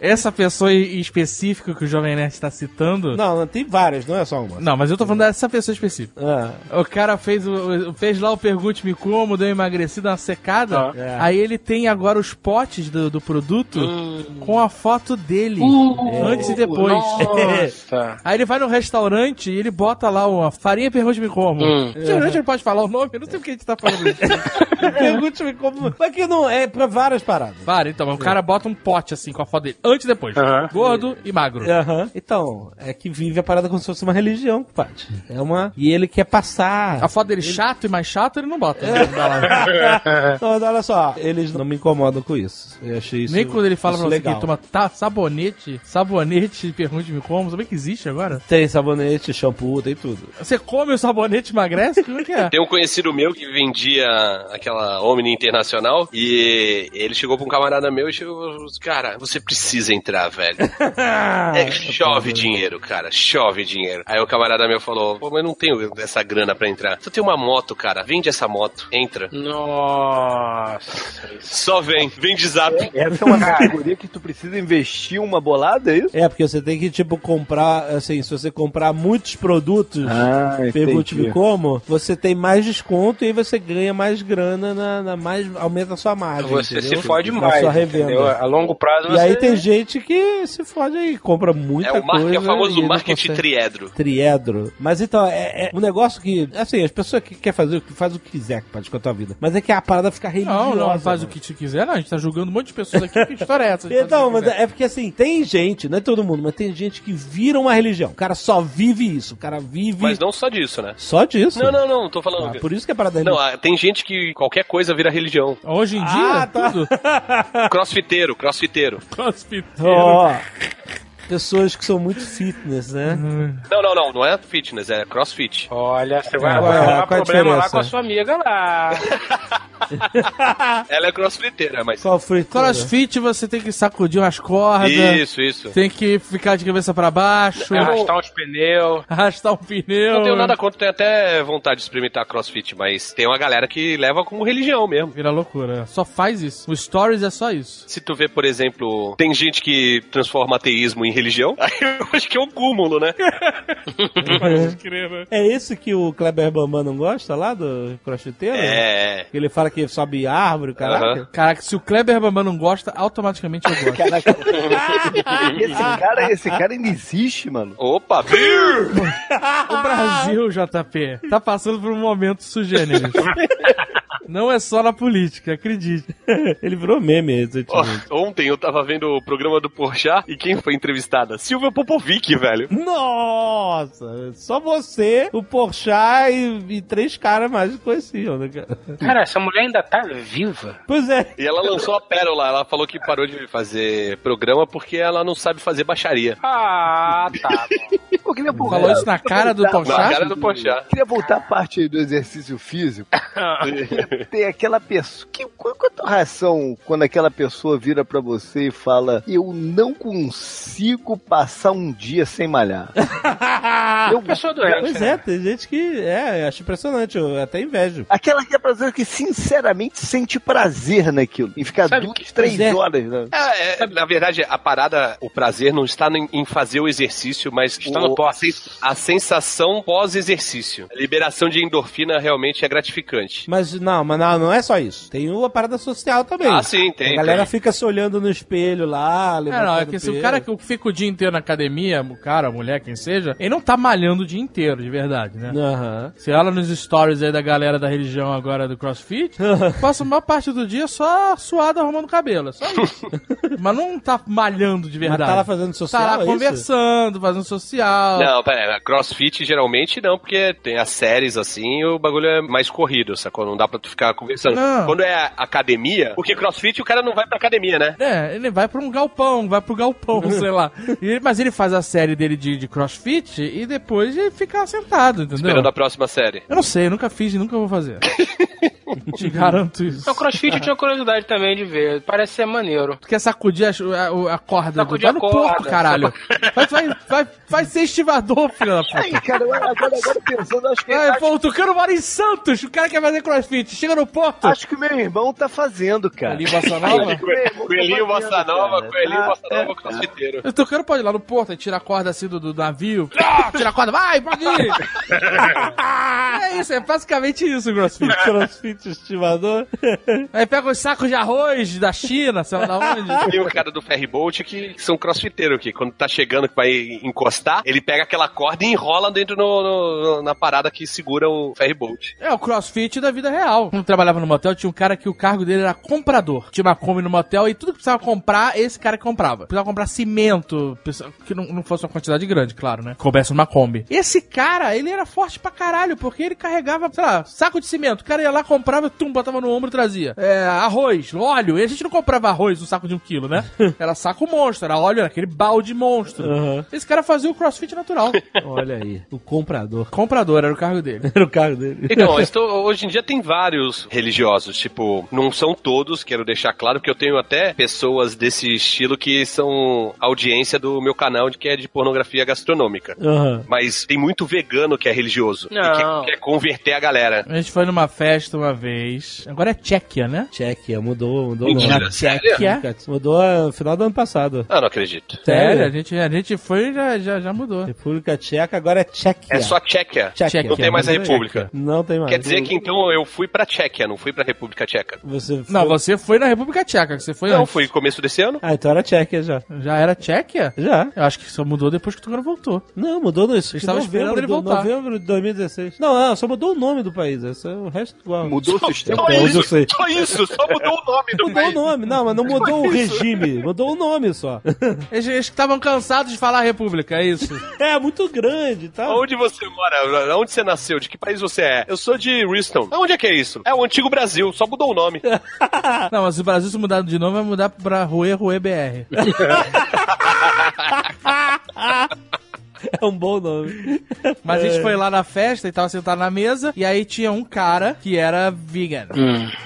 Essa pessoa em específica que o Jovem Nerd está citando. Não, não, tem várias, não é só uma. Não, mas eu tô falando dessa pessoa específica. Ah, O cara fez, o, fez lá o Pergunte-me Como, deu uma emagrecida, uma secada. Ah. Aí ele tem agora os potes do, do produto com a foto dele. antes e depois. Nossa. [laughs] Aí ele vai no restaurante e ele bota lá uma farinha Pergunte-me Como. Hum. Geralmente ele pode falar o nome, eu não sei porque a gente tá falando isso. [laughs] Pergunte-me como. Mas que não é pra várias paradas. Para, então, o cara bota um pote assim com a foto dele, antes e depois. Gordo e magro. Então, é que vive a parada como se fosse uma religião, Paty. É uma. E ele quer passar. A foto dele chato e mais chato, ele não bota. É. né? Mas [laughs] olha só, eles não me incomodam com isso. Eu achei isso. Nem quando ele fala pra você legal. que ele toma tá, sabonete, sabonete, pergunte-me como, sabe que existe agora? Tem sabonete, shampoo, tem tudo. Você come o sabonete e emagrece? Como é que é? Tem um conhecido meu que vendia aquela Omni Internacional e ele chegou pra um camarada meu e chegou, cara, você precisa entrar, velho. [laughs] É, chove dinheiro, cara, chove dinheiro. Aí o camarada meu falou, pô, mas não tenho essa grana pra entrar. Você tem uma moto, cara, vende essa moto, entra. Nossa. Só vem, vem de zap. Essa é uma categoria que tu precisa investir uma bolada, é isso? É, porque você tem que, tipo, comprar, assim, se você comprar muitos produtos, Ah, pergunte-me como, você tem mais desconto e aí você ganha mais grana, na, na mais, aumenta a sua margem. Você entendeu? se fode mais, sua revenda. entendeu? A longo prazo E você... aí tem gente que se fode aí, compra muita É o, mar- coisa. é o famoso marketing consegue. triedro. triedro. Mas então, é, é um negócio que, assim, as pessoas que querem fazer o que faz o que quiser pode com a tua vida. Mas é que a parada fica religiosa. Não, não, faz o mano. que te quiser, não. A gente tá julgando um monte de pessoas aqui. Que história é essa? Então, o mas quiser. é porque assim, tem gente, não é todo mundo, mas tem gente que vira uma religião. O cara só vive isso. O cara vive Mas não só disso, né? só disso. Não, não, não, tô falando. Ah, por isso que é parada Não, ah, tem gente que qualquer coisa vira religião. Hoje em dia, Ah, tá. tudo. [laughs] Crossfiteiro, crossfiteiro. Crossfit. Ó, pessoas que são muito fitness, né? Não, não, não, não é fitness, é crossfit. Olha, você vai é- arrumar é problema lá com a sua amiga lá. [laughs] [laughs] Ela é crossfiteira, mas. Foi? Crossfit você tem que sacudir umas cordas. Isso, isso. Tem que ficar de cabeça pra baixo. Arrastar uns pneus. [laughs] Arrastar um pneu. Não tenho nada contra, tenho até vontade de experimentar crossfit, mas tem uma galera que leva como religião mesmo. Vira loucura. Só faz isso. O Stories é só isso. Se tu vê, por exemplo, tem gente que transforma ateísmo em religião, [laughs] aí eu acho que é um cúmulo, né? É esse que o Kleber Bambam não gosta lá do crossfiteiro? É. Ele fala que sobe árvore, caraca. Aham. Caraca, se o Kleber Bambam não gosta, automaticamente eu gosto. Caraca, [laughs] esse cara, esse cara ainda existe, mano. Opa, beer! O Brasil, JP, tá passando por um momento sugênero. [laughs] Não é só na política, acredite. [laughs] Ele virou meme recentemente. ontem eu tava vendo o programa do Porchat e quem foi entrevistada? Silvia Popovic, velho. Nossa! Só você, o Porchat e, e três caras mais conheciam, né, cara? Cara, essa mulher ainda tá viva. Pois é. E ela lançou a pérola, ela falou que parou de fazer programa porque ela não sabe fazer baixaria. Ah, tá. [laughs] Eu queria voltar, Falou isso na cara do Na Porchat? cara do Porchat. queria voltar à parte do exercício físico. [laughs] Tem aquela pessoa. Que, qual qual é a tua reação quando aquela pessoa vira pra você e fala: Eu não consigo passar um dia sem malhar? [laughs] Eu pessoa doente. Pois né? é, tem gente que é, acho impressionante, eu até invejo. Aquela que é pessoa que sinceramente sente prazer naquilo. Em ficar Sabe duas, que- três é. horas, né? É, é, na verdade, a parada, o prazer não está em, fazer o exercício, mas Está o- no pós. a, sen- a sensação pós-exercício. A liberação de endorfina realmente é gratificante. Mas não, mas não, não é só isso. Tem uma parada social também. Ah, sim, tem. A galera tem. fica se olhando no espelho lá, É, levantando não, é que se o cara que fica o dia inteiro na academia, o cara, a mulher, quem seja, ele não tá malhando o dia inteiro, de verdade, né? Aham. Você olha nos stories aí da galera da religião agora do CrossFit, [laughs] passa a maior parte do dia só suado arrumando cabelo, é só isso. [laughs] Mas não tá malhando de Mas verdade. tá lá fazendo social, Tá lá é isso? conversando, fazendo social. Não, pera, crossfit geralmente não, porque tem as séries assim e o bagulho é mais corrido, sacou? Não dá pra tu ficar conversando. Não. Quando é academia, porque crossfit o cara não vai pra academia, né? É, ele vai pra um galpão, vai pro galpão, [laughs] sei lá. E- mas ele faz a série dele de, de crossfit e depois ele fica sentado, entendeu? Esperando a próxima série. Eu não sei, eu nunca fiz e nunca vou fazer. [laughs] Te garanto isso. O crossfit eu tinha curiosidade também de ver. Parece ser maneiro. Tu quer sacudir a, a, a corda? Sacudir vai a no corda. porto, caralho. Vai, vai, vai, vai ser estivador, filho da puta. Aí, cara, agora, agora, agora pensando, acho que, Ai, acho, pô, o Tucano mora em Santos. O cara quer fazer crossfit. Chega no porto. acho que o meu irmão tá fazendo, cara. Em Bossa Nova. Coelhinho Bossa Nova. Coelhinho Ah, Bossa Nova crossfiteiro. O Tucano pode ir lá no porto e tirar a corda assim do, do navio. Ah, tira a corda, vai, pode ir. [laughs] é isso, é basicamente isso o crossfit. [laughs] Crossfit estivador. [laughs] Aí pega os sacos de arroz da China, sei lá da onde. Tem o cara do ferryboat que são crossfiteiros que quando tá chegando que vai encostar, ele pega aquela corda e enrola dentro no, no- na parada que segura o ferryboat. É o crossfit da vida real. Quando eu trabalhava no motel, tinha um cara que o cargo dele era comprador. Tinha uma Kombi no motel e tudo que precisava comprar, esse cara que comprava. Precisava comprar cimento, que não, não fosse uma quantidade grande, claro, né? Coubesse numa Kombi. Esse cara, ele era forte pra caralho, porque ele carregava, sei lá, saco de cimento. O cara ia lá, comprava, tum, botava no ombro e trazia. É, arroz, óleo. E a gente não comprava arroz no saco de um quilo, né? [laughs] Era saco monstro, era óleo, era aquele balde monstro. Aham. Esse cara fazia o crossfit natural. [laughs] Olha aí, o comprador. Comprador, era o cargo dele. Era o carro dele. Então, estou- hoje em dia tem vários religiosos, tipo, não são todos, quero deixar claro, que eu tenho até pessoas desse estilo que são audiência do meu canal, de que é de pornografia gastronômica. Aham. Mas tem muito vegano que é religioso. E Não. quer, quer converter a galera. A gente foi numa festa uma vez. Agora é Tchequia, né? Tchequia, mudou, mudou Mentira, o nome. sério? Tchequia. Mudou no final do ano passado. Ah, não acredito. Sério, a gente, a gente foi e já, já, já mudou. República Tcheca, agora é Tchequia. É só Tchequia. Tchequia. Não tem mais a República. Não tem mais. Quer dizer que então eu fui pra Tchequia, não fui pra República Tcheca. Você Não, foi- você foi na República Tcheca, que você foi Não, antes. fui começo desse ano. Ah, então era Tchequia já. Já era Tchequia? Já. Eu acho que só mudou depois que o Tucano voltou. Não, mudou no isso. estava esperando ele voltar. Novembro de 2016. Não, não, só mudou o nome do país. Esse é o resto igual. Mudou o sistema. Só Até onde eu isso, só isso, só mudou o nome do Mudou o país. nome, não, mas não mudou o regime. Mudou o nome só. [laughs] Eles eles estavam cansados de falar República, é isso. [laughs] É, muito grande, tá? Onde você mora? Onde você nasceu? De que país você é? Eu sou de Houston. Onde é que é isso? É o antigo Brasil, só mudou o nome. [laughs] Não, mas se o Brasil se mudar de novo, vai mudar pra Rue Rue BR. [laughs] É um bom nome. Mas a gente foi lá na festa e tava sentado na mesa, e aí tinha um cara que era vegan.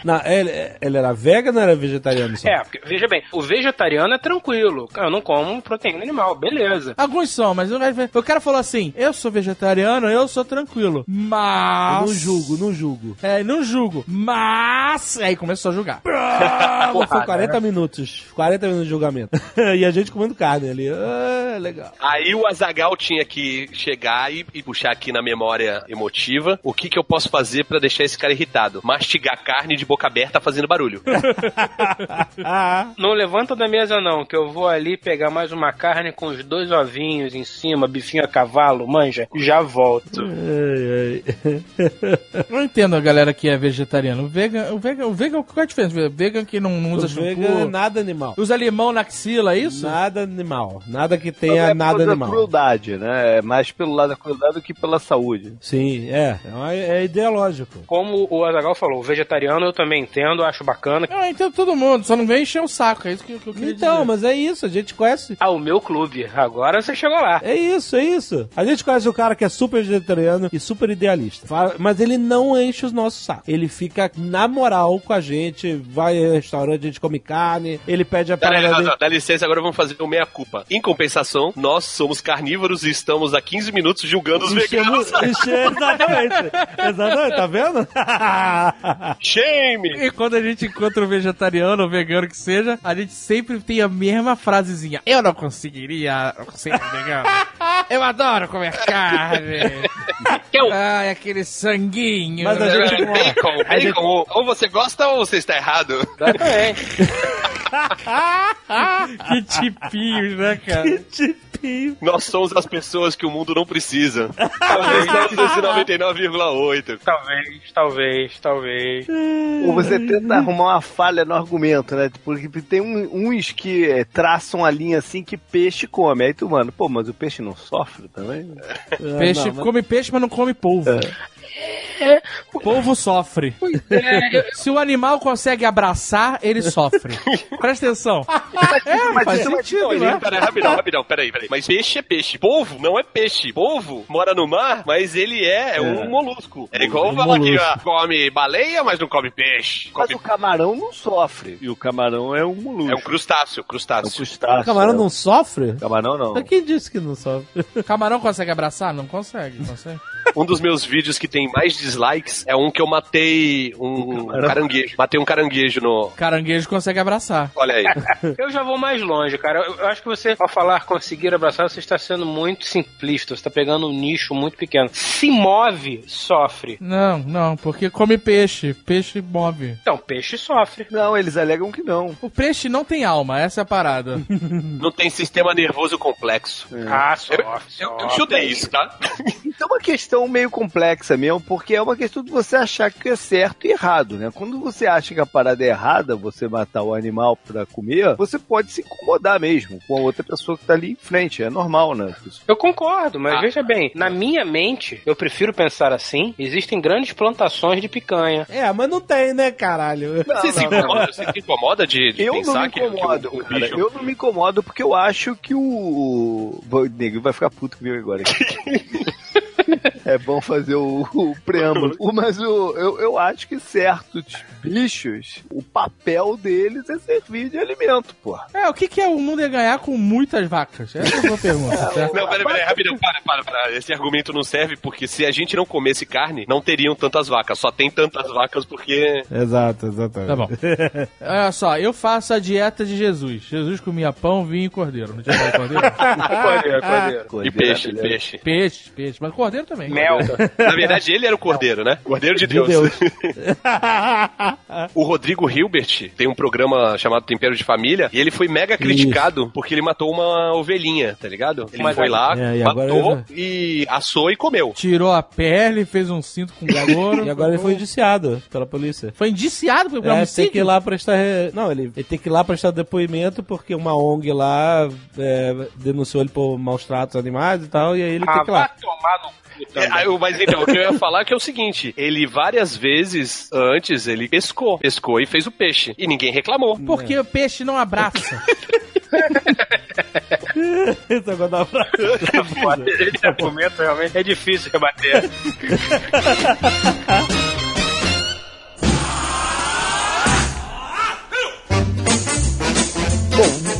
Não, ele, ele era vegano ou era vegetariano só? É, porque, veja bem, o vegetariano é tranquilo. Eu não como proteína animal, beleza. Alguns são, mas o o cara falou assim: eu sou vegetariano, eu sou tranquilo. Mas. Eu não julgo, não julgo. É, não julgo. Mas. Aí começou a julgar. [laughs] Mas foi 40 minutos. 40 minutos de julgamento. [laughs] e a gente comendo carne ali. Ah, legal. Aí o Azagal tinha que chegar e, e puxar aqui na memória emotiva o que, que eu posso fazer pra deixar esse cara irritado. Mastigar carne de boca aberta fazendo barulho. [laughs] Não levanta da mesa não, que eu vou ali pegar mais uma carne com os dois ovinhos em cima, bifinho a cavalo, manja, já volto. Ai, ai. Não entendo a galera que é vegetariano. O vegan, o vegan, o vegan qual é a diferença? Vegan que não, não usa O shampoo. vegan é nada animal. Usa limão na axila, é isso? Nada animal. Nada que tenha é nada animal. crueldade, né? É mais pelo lado da crueldade do que pela saúde. Sim, é. É, é ideológico. Como o Azagal falou, o vegetariano eu também entendo, acho bacana. Eu entendo todo mundo, só não vem encher o saco, é isso que, eu- que eu queria Então, dizer. mas é isso, a gente conhece. Ah, o meu clube. Agora você chegou lá. É isso, é isso. A gente conhece o cara que é super vegetariano e super idealista. Mas ele não enche os nossos sacos. Ele fica na moral com a gente, vai ao restaurante, a gente come carne, ele pede a aí, parada não, dá licença, agora vamos fazer o meia-culpa. Em compensação, nós somos carnívoros e estamos há 15 minutos julgando os veganos. Exatamente. Exatamente, tá vendo? [laughs] Shame! E quando a gente encontra um vegetariano ou vegano que seja, a gente sempre tem a mesma frasezinha. Eu não conseguiria ser vegano. Eu adoro comer carne. Eu- Ai, aquele sanguinho. Mas a gente- Bacon, A gente- bacon, ou- ou você gosta ou você está errado. [laughs] Que tipinhos, né, cara? Tipinho. Nós somos as pessoas que o mundo não precisa. [laughs] Talvez 999,8. talvez, talvez, talvez. Ou você tenta arrumar uma falha no argumento, né? Porque tem uns que é, traçam a linha assim que peixe come. Aí tu, mano, pô, mas o peixe não sofre também? Peixe, não, mas- come peixe, mas não come polvo. Polvo sofre. Se o animal consegue abraçar, ele sofre. Presta atenção. É, Mas faz isso é sentido, Não, né? mas peraí, rapidão, rapidão, peraí, peraí. Mas peixe é peixe. Polvo não é peixe. Polvo mora no mar, mas ele é, um molusco. É igual Um falar que come baleia, mas não come peixe. Mas Come... o camarão não sofre. E o camarão é um molusco. É um crustáceo, É um crustáceo. crustáceo. O camarão é. não sofre? Camarão não. Mas quem disse que não sofre? Camarão consegue abraçar? Não consegue, consegue. Um dos meus vídeos que tem mais dislikes é um que eu matei um caranguejo. Matei um caranguejo no. Caranguejo consegue abraçar. Olha aí. [laughs] Eu já vou mais longe, cara. Eu, eu acho que você, ao falar conseguir abraçar, você está sendo muito simplista. Você está pegando um nicho muito pequeno. Se move, sofre. Não, não, porque come peixe. Peixe move. Então, peixe sofre. Não, eles alegam que não. O peixe não tem alma, essa é a parada. [laughs] Não tem sistema nervoso complexo. Ah, Eu, sofre. eu, eu sofre. chutei isso, tá? Então é uma questão meio complexa mesmo, porque é uma questão de você achar que é certo e errado, né? Quando você acha que a parada é errada, você matar o animal pra comer, você pode se incomodar mesmo com a outra pessoa que tá ali em frente. É normal, né? Eu concordo, mas Ah. veja bem, na minha mente, eu prefiro pensar assim: existem grandes plantações de picanha. É, mas não tem, né, caralho? Você se incomoda, você se incomoda de, de Eu não pensar me que, que incomodo, o, o cara. bicho. Eu não me incomodo porque eu acho que o. o nego vai ficar puto comigo agora. [laughs] [laughs] É bom fazer o, o preâmbulo. O- [laughs] Mas o, eu, eu acho que certos bichos, o papel deles é servir de alimento, pô. É, o que, que é o mundo ia ganhar com muitas vacas? Essa é a sua pergunta, [laughs] certo? Não, peraí, peraí, rapidão, para, para, para. Esse argumento não serve porque se a gente não comesse carne, não teriam tantas vacas. Só tem tantas vacas porque. Exato, exatamente. Tá bom. Olha só, eu faço a dieta de Jesus. Jesus comia pão, vinho e cordeiro. Não tinha cordeiro? Cordeiro, cordeiro. E Coisa, peixe, peixe. Peixe, peixe. Mas cordeiro também. Mel. Na verdade, ele era o cordeiro, né? Cordeiro de De Deus. Deus. [laughs] O Rodrigo Hilbert tem um programa chamado Tempero de Família e ele foi mega criticado porque ele matou uma ovelhinha, tá ligado? Ele Mas foi lá, É, e agora matou ele e assou e comeu. Tirou a pele, fez um cinto com gagouro. [laughs] E agora ele foi indiciado pela polícia. Foi indiciado por É, tem que ir lá prestar. re- Não, ele, ele tem que ir lá prestar depoimento porque uma ONG lá é, denunciou ele por maus tratos animais e tal, e aí ele Ah, tem que ir lá. tomar no É, eu- mas então, o que eu ia falar é que é o seguinte: ele várias vezes antes ele pescou, pescou e fez o peixe. E ninguém reclamou. Porque o peixe não abraça. Esse negócio da frase. Esse argumento realmente é difícil rebater. [laughs]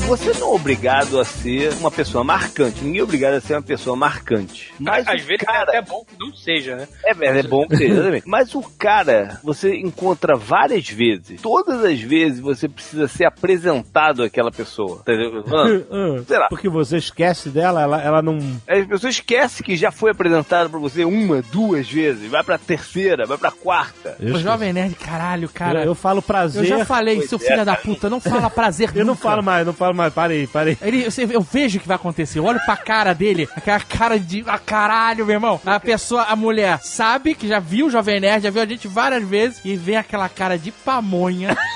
você não é obrigado a ser uma pessoa marcante. Ninguém é obrigado a ser uma pessoa marcante. Mas Às vezes cara... é até bom que não seja, né? É, é bom que seja, exatamente. Mas o cara, você encontra várias vezes. Todas as vezes você precisa ser apresentado àquela pessoa. Tá entendendo? [laughs] Ah, Será? Porque você esquece dela, ela, ela não. As pessoas esquecem que já foi apresentado pra você uma, duas vezes. Vai pra terceira, vai pra quarta. O Jovem Nerd, caralho, cara. eu, eu falo prazer. Eu já falei, Pois seu é, filho da puta, não fala prazer Eu não nunca. falo mais, não falo mais. Parei, parei. Ele, eu, eu vejo o que vai acontecer. Eu olho pra cara dele, aquela cara de. Ah, caralho, meu irmão. A pessoa, a mulher, sabe que já viu o Jovem Nerd, já viu a gente várias vezes e vem aquela cara de pamonha. [laughs]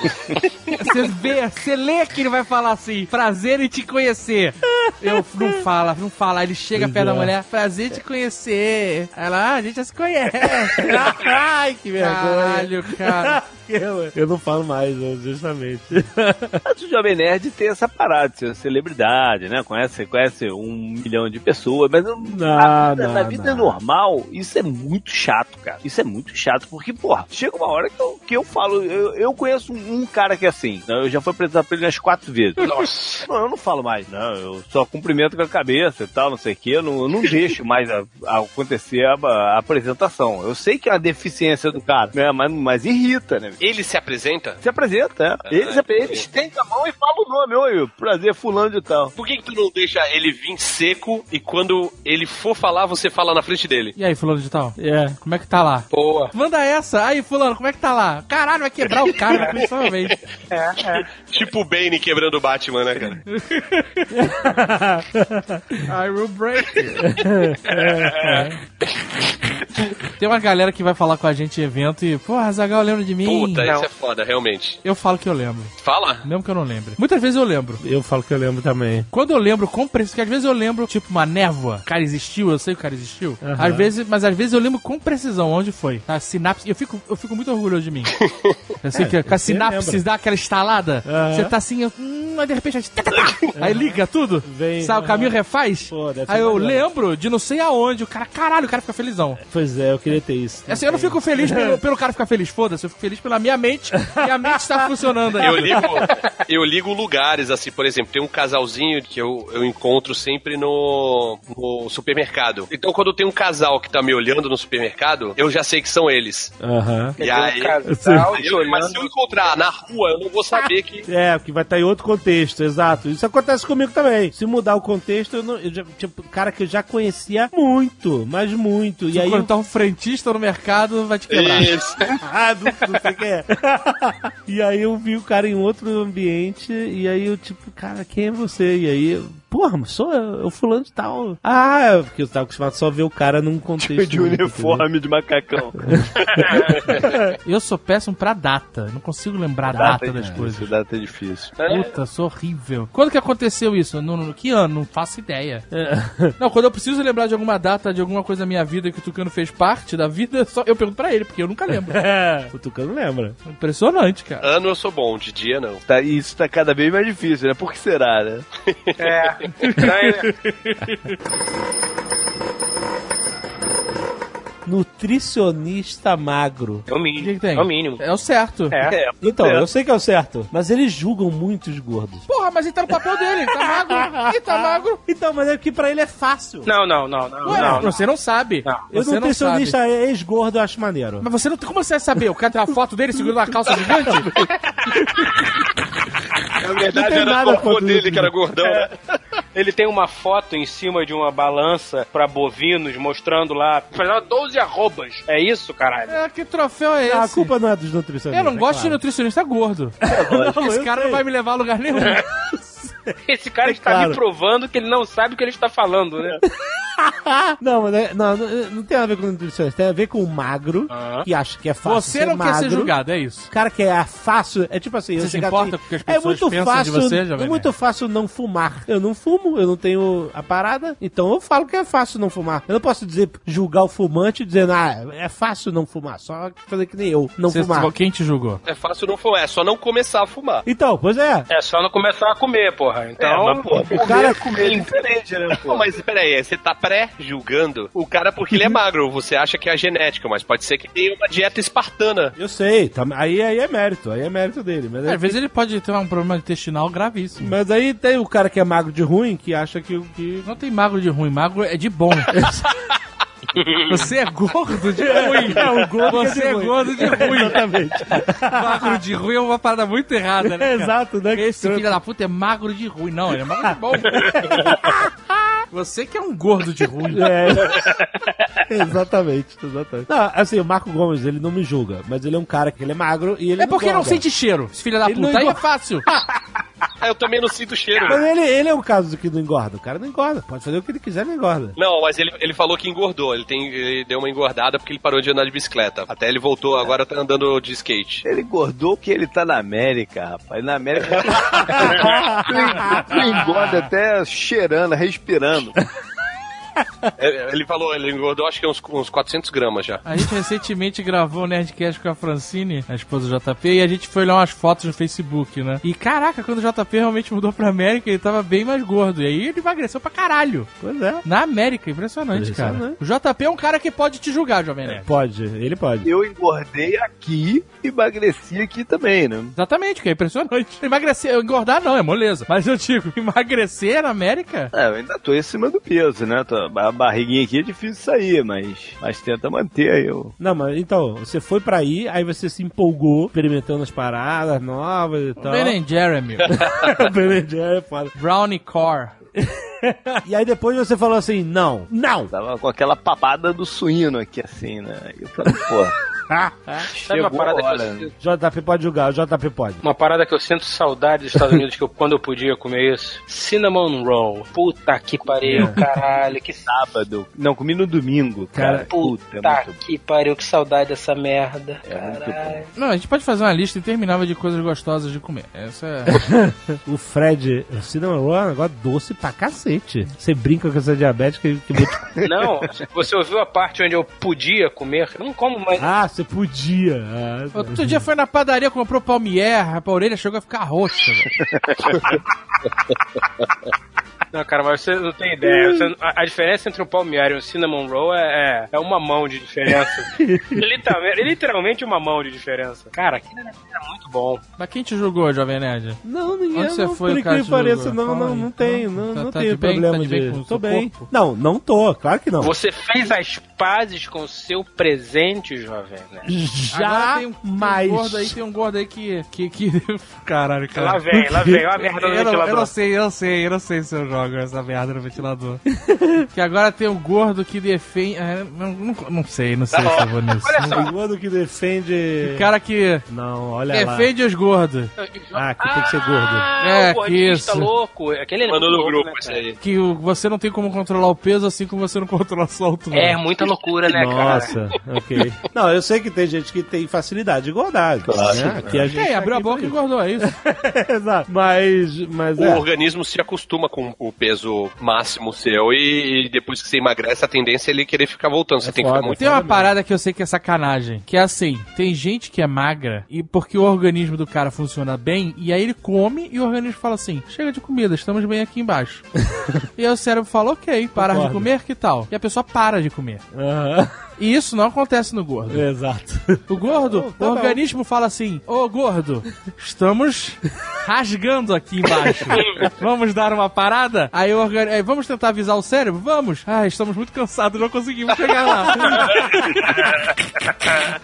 Você vê, você lê que ele vai falar assim: prazer em te conhecer. Eu não fala, não fala. Ele chega Pois perto da é. mulher, prazer em te conhecer. Ela, ah, a gente já se conhece. [laughs] Ai, que vergonha. Caralho, cara. [laughs] Eu, eu não falo mais, né, justamente. Mas o Jovem Nerd tem essa parada de ser uma celebridade, né? Conhece, conhece um milhão de pessoas, mas eu- na vida, não, na vida não. normal, isso é muito chato, cara. Isso é muito chato, porque, porra, chega uma hora que eu, que eu falo, eu, eu conheço um, um cara que é assim, né? eu já fui apresentado pra ele umas quatro vezes. [laughs] Nossa. Não, eu não falo mais, não, eu só cumprimento com a cabeça e tal, não sei o que, eu não, eu não deixo mais a- a acontecer a, a apresentação. Eu sei que é uma deficiência do cara, né? Mas, mas irrita, né? Ele se apresenta? Se apresenta, é. Ele, se- ele estende a mão e fala o nome, oi, prazer, fulano de tal. Por que, que tu não deixa ele vir seco e quando ele for falar, você fala na frente dele? E aí, fulano de tal? É. Como é que tá lá? Boa. Manda essa. Aí, fulano, como é que tá lá? Caralho, vai quebrar o cara, [laughs] principalmente. Tipo o Bane quebrando o Batman, né, cara? [laughs] I will break you. [laughs] Tem uma galera que vai falar com a gente em evento e, porra, Zagal lembra de mim? Puta, Não. isso é foda, realmente. Eu falo que eu lembro. Fala? Mesmo que eu não lembre. Muitas vezes eu lembro. Eu falo que eu lembro também. Quando eu lembro com precisão, que às vezes eu lembro, tipo, uma névoa. O cara existiu, eu sei que o cara existiu. Aham. Às vezes, mas às vezes eu lembro com precisão onde foi. A sinapse. Eu fico, eu fico muito orgulhoso de mim. [laughs] Eu sei que com a sinapse lembra. dá aquela estalada. Aham. Você tá assim, eu- hum, aí de repente a gente. tá, tá, tá. Aí liga tudo. Vem, Sabe, o caminho refaz. Pô, aí eu lembro de não sei aonde. O cara, caralho, o cara fica felizão. Pois é, eu queria ter isso. Assim, eu não fico feliz pelo, pelo cara ficar feliz, foda-se. Eu fico feliz pela minha mente. e a mente tá funcionando aí. Eu ligo, eu ligo lugares, assim, por exemplo, tem um casalzinho que eu, eu encontro sempre no, no supermercado. Então, quando tem um casal que tá me olhando no supermercado, eu já sei que são eles. Aham. E aí, um casal [laughs] aí eu- mas se eu encontrar na rua, eu não vou saber que. [laughs] É, porque vai estar em outro contexto, exato. Isso acontece comigo também. Se mudar o contexto, eu não. Eu já, tipo, cara que eu já conhecia muito, mas muito. E E aí. quando tá um frentista no mercado, vai te quebrar. Isso. [laughs] ah, não, não sei quem é. e aí eu vi o cara em outro ambiente, e aí eu, tipo, cara, quem é você? E aí, porra, mas sou eu, eu fulano de tal. Ah, é, porque eu tava acostumado só a ver o cara num contexto. De uniforme de macacão. [laughs] Eu sou péssimo pra data. Não consigo lembrar a data, das coisas. Data é difícil. Puta, sou horrível. Quando que aconteceu isso? No, no- que ano? Não faço ideia. Não, quando eu preciso lembrar de alguma data, de alguma coisa da minha vida que o Tucano fez parte da vida, [laughs] só eu pergunto pra ele, porque eu nunca lembro. É, [laughs] o Tucano lembra. Impressionante, cara. Ano eu sou bom, de dia não. Tá, e isso tá cada vez mais difícil, né? Por que será, né? É. Né? Nutricionista magro. É o O que, mínimo. que tem? É o mínimo. É o certo. É. Então, É. eu sei que é o certo, mas eles julgam muito os gordos. Porra, mas ele tá no papel dele, ele tá magro. [laughs] Ele tá magro. Então, mas é que pra ele é fácil. Não, não, não, não. Ué, não, não. você não sabe. Não. Eu Você não sabe. nutricionista ex-gordo eu acho maneiro. Mas você não tem. Como você vai saber? O cara tem uma foto dele segurando uma calça gigante? Na verdade, tem era nada o avô contra dele que era gordão, né? [laughs] Ele tem uma foto em cima de uma balança pra bovinos, mostrando lá, fazendo 12 arrobas. É isso, caralho? É, que troféu é esse? a culpa não é dos nutricionistas. Eu não gosto de claro. nutricionista gordo. Não, Esse cara sei. não vai me levar a lugar nenhum. [laughs] [laughs] Esse cara está claro. me provando que ele não sabe o que ele está falando, né? [laughs] não, mas é- não, não, não tem a ver com nutricionista, tem a ver com o magro, Ah. que acha que é fácil Você ser não magro. quer ser julgado, é isso. O cara que é fácil, é tipo assim, eu Você se importa assim, com o que as é pessoas muito pensam de fácil, você, Jovem é muito fácil não fumar. Eu não fumo, eu não tenho a parada, então eu falo que é fácil não fumar. Eu não posso dizer julgar o fumante dizendo, ah, é fácil não fumar, só fazer que nem eu, não Você- fumar. Quem te julgou? É fácil não fumar, é só não começar a fumar. Então, pois é. É só não começar a comer, porra. Então. É, mas, porra, O cara Comer é diferente, né, Pô, mas peraí, você tá pré-julgando o cara porque ele é magro. Você acha que é a genética, mas pode ser que tenha uma dieta espartana. Eu sei, tá- aí, aí é mérito, aí é mérito dele. Mas, É, aí, Às vezes ele pode ter um problema intestinal gravíssimo. mas aí tem o cara que é magro de ruim que acha que. que... Não tem magro de ruim, magro é de bom. [laughs] Você é gordo de ruim. É, o gordo é Você de é gordo de ruim. Exatamente. magro de ruim é uma parada muito errada, né? Exato, né? Esse filho da puta é magro de ruim. Não, ele é magro de bom. [laughs] Você que é um gordo de ruim. É. exatamente, exatamente. Não, assim, o Marco Gomes, ele não me julga, mas ele é um cara que ele é magro e ele É porque não engorda. sente cheiro, esse filho da Ele não puta. Aí é fácil. [laughs] Ah, eu também não sinto cheiro. Mas ele, ele é um caso que não engorda. O cara não engorda. Pode fazer o que ele quiser, não engorda. Não, mas ele, ele falou que engordou. Ele, tem, ele deu uma engordada porque ele parou de andar de bicicleta. Até ele voltou, agora tá andando de skate. Ele engordou que ele tá na América, rapaz. Na América. [laughs] tu engorda até cheirando, respirando. É, Ele falou, ele engordou acho que uns, uns 400 gramas já. A gente recentemente gravou o Nerdcast com a Francine, a esposa do JP, e a gente foi olhar umas fotos no Facebook, né? E caraca, quando o JP realmente mudou pra América, ele tava bem mais gordo. E aí ele emagreceu pra caralho. Pois é. Na América, impressionante, cara. Impressionante. O JP é um cara que pode te julgar, Jovem Nerd. Pode, ele pode. Eu engordei aqui e emagreci aqui também, né? Exatamente, que é impressionante. [laughs] Emagrecer, engordar não, é moleza. Mas eu digo, [laughs] emagrecer na América? É, eu ainda tô em cima do peso, né? Tô- A barriguinha aqui é difícil sair, mas, mas tenta manter aí. Eu... Não, mas então, você foi pra aí, aí você se empolgou, experimentando as paradas novas e tal. Ben Jeremy. [laughs] Ben Jerry é foda. Brownie Core. [laughs] E aí depois você falou assim, não, não. Tava com aquela papada do suíno aqui, assim, né? Eu falei, pô, [laughs] Sabe uma parada que eu? JP pode julgar, o JP pode. Uma parada que eu sinto saudade dos Estados Unidos, que eu, quando eu podia comer isso. Cinnamon Roll. Puta que pariu, caralho. Que Sábado. Não, comi no domingo, cara. Cara, Puta, é Puta muito que pariu, que saudade dessa merda. É. Não, a gente pode fazer uma lista interminável de coisas gostosas de comer. Essa é. [laughs] O Fred, o Cinnamon Roll é um negócio doce pra cacete. Você brinca com essa diabética que. [laughs] Não, você ouviu a parte onde eu podia comer? Eu não como mais. Ah, você podia. Ah, Outro dia foi na padaria, comprou palmier, a orelha chegou a ficar roxa. [laughs] Não, cara, mas você não tem ideia. Você- a, a diferença entre um palmieri e um cinnamon roll é, é, é uma mão de diferença. [laughs] literalmente, literalmente uma mão de diferença. Cara, aquilo era, era muito bom. Mas quem te julgou, Jovem Nerd? Não, ninguém. Onde você não, foi, por o cara que pareça, não, não, não tem, Não? não, Tá- não tá tenho de bem? problema Tá de bem de. com o tô bem. corpo? Não, não tô, claro que não. Você fez as pazes com o seu presente, jovem, né? [laughs] Já tem, um- tem mais. um gordo aí, tem um gordo aí que. que, que... [laughs] Caralho, cara. Lá vem, lá vem, olha a merda do Eu não, eu ventilador. não sei, eu não sei, eu não sei se eu jogo essa merda no ventilador. [laughs] que agora tem um gordo que defende. é, não, não, não sei, não sei se eu vou nisso. Olha só. O gordo que defende. O cara que Não, olha lá. defende os gordos. Ah, que tem que ser gordo. Ah, É, o gordista isso. louco. Aquele é Mandou no grupo né, isso cara? aí. Que você não tem como controlar o peso, assim como você não controla a sua altura. É, muita loucura, né, cara? Nossa, ok. Não, eu sei que tem gente que tem facilidade de engordar. Né? Aqui a gente Quem tá abriu a boca e engordou, é isso. [laughs] Exato. Mas, mas O é. organismo se acostuma com o peso máximo seu e, e depois que você emagrece, a tendência é ele querer ficar voltando. Você tem que foda. ficar muito. Tem uma parada que eu sei que é sacanagem, que é assim, tem gente que é magra e porque o organismo do cara funciona bem, e aí ele come e o organismo fala assim, chega de comida, estamos bem aqui embaixo. [laughs] e aí o cérebro fala, ok, parar de comer, que tal? E a pessoa para de comer. 嗯 [laughs] E isso não acontece no gordo. Exato. O gordo, Oh, tá o bom. organismo fala assim: Ô gordo, estamos rasgando aqui embaixo. vamos dar uma parada? Aí o organismo. Vamos tentar avisar o cérebro? Vamos. Ah, estamos muito cansados, não conseguimos chegar lá.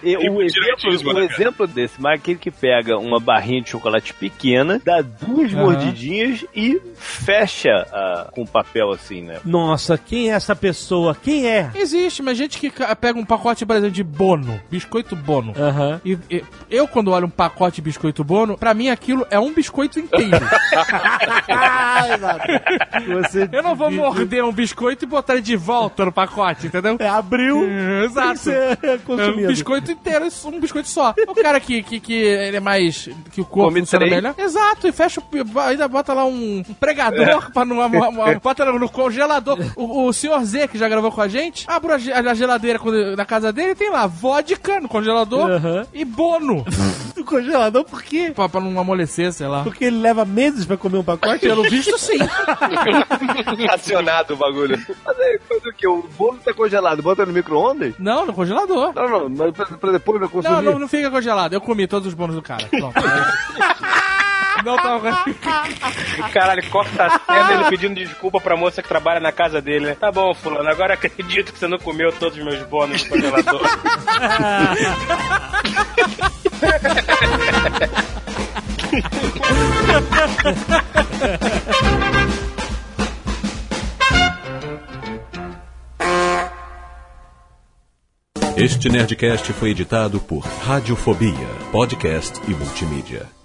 E o, exemplo, o exemplo desse, mas é aquele que pega uma barrinha de chocolate pequena, dá duas Aham. mordidinhas e fecha ah, com papel assim, né? Nossa, quem é essa pessoa? Quem é? Existe, mas gente que ca- pega um pacote, por exemplo, de bono, biscoito bono. E, e eu, quando olho um pacote de biscoito bono, pra mim aquilo é um biscoito inteiro. Ah. [laughs] Você Eu não vou morder um biscoito e botar ele de volta no pacote, entendeu? É, abriu, É, Exato. É um biscoito inteiro, um biscoito só. O cara que, que, que ele é mais. que o corpo Come funciona três. melhor. Exato, e fecha o. ainda bota lá um, pregador pra não. [laughs] bota no, no congelador. O, o senhor Z, que já gravou com a gente, abre a geladeira quando- na casa dele tem lá vodka no congelador Aham. e bono. [laughs] Do congelador, por quê? pra, pra não amolecer, sei lá. Porque ele leva meses pra comer um pacote? Pelo visto, sim. [laughs] Racionado o bagulho. Mas aí, faz o quê? O bolo tá congelado, bota no micro-ondas? Não, no congelador. Não, não, mas pra, pra depois não consumir. Não, não, não fica congelado. Eu comi todos os bônus do cara. Pronto. [laughs] não [laughs] tava. Caralho, corta a cena ele pedindo desculpa pra moça que trabalha na casa dele, né? Tá bom, fulano, agora acredito que você não comeu todos os meus bônus no congelador. Este Nerdcast foi editado por Radiofobia, podcast e multimídia.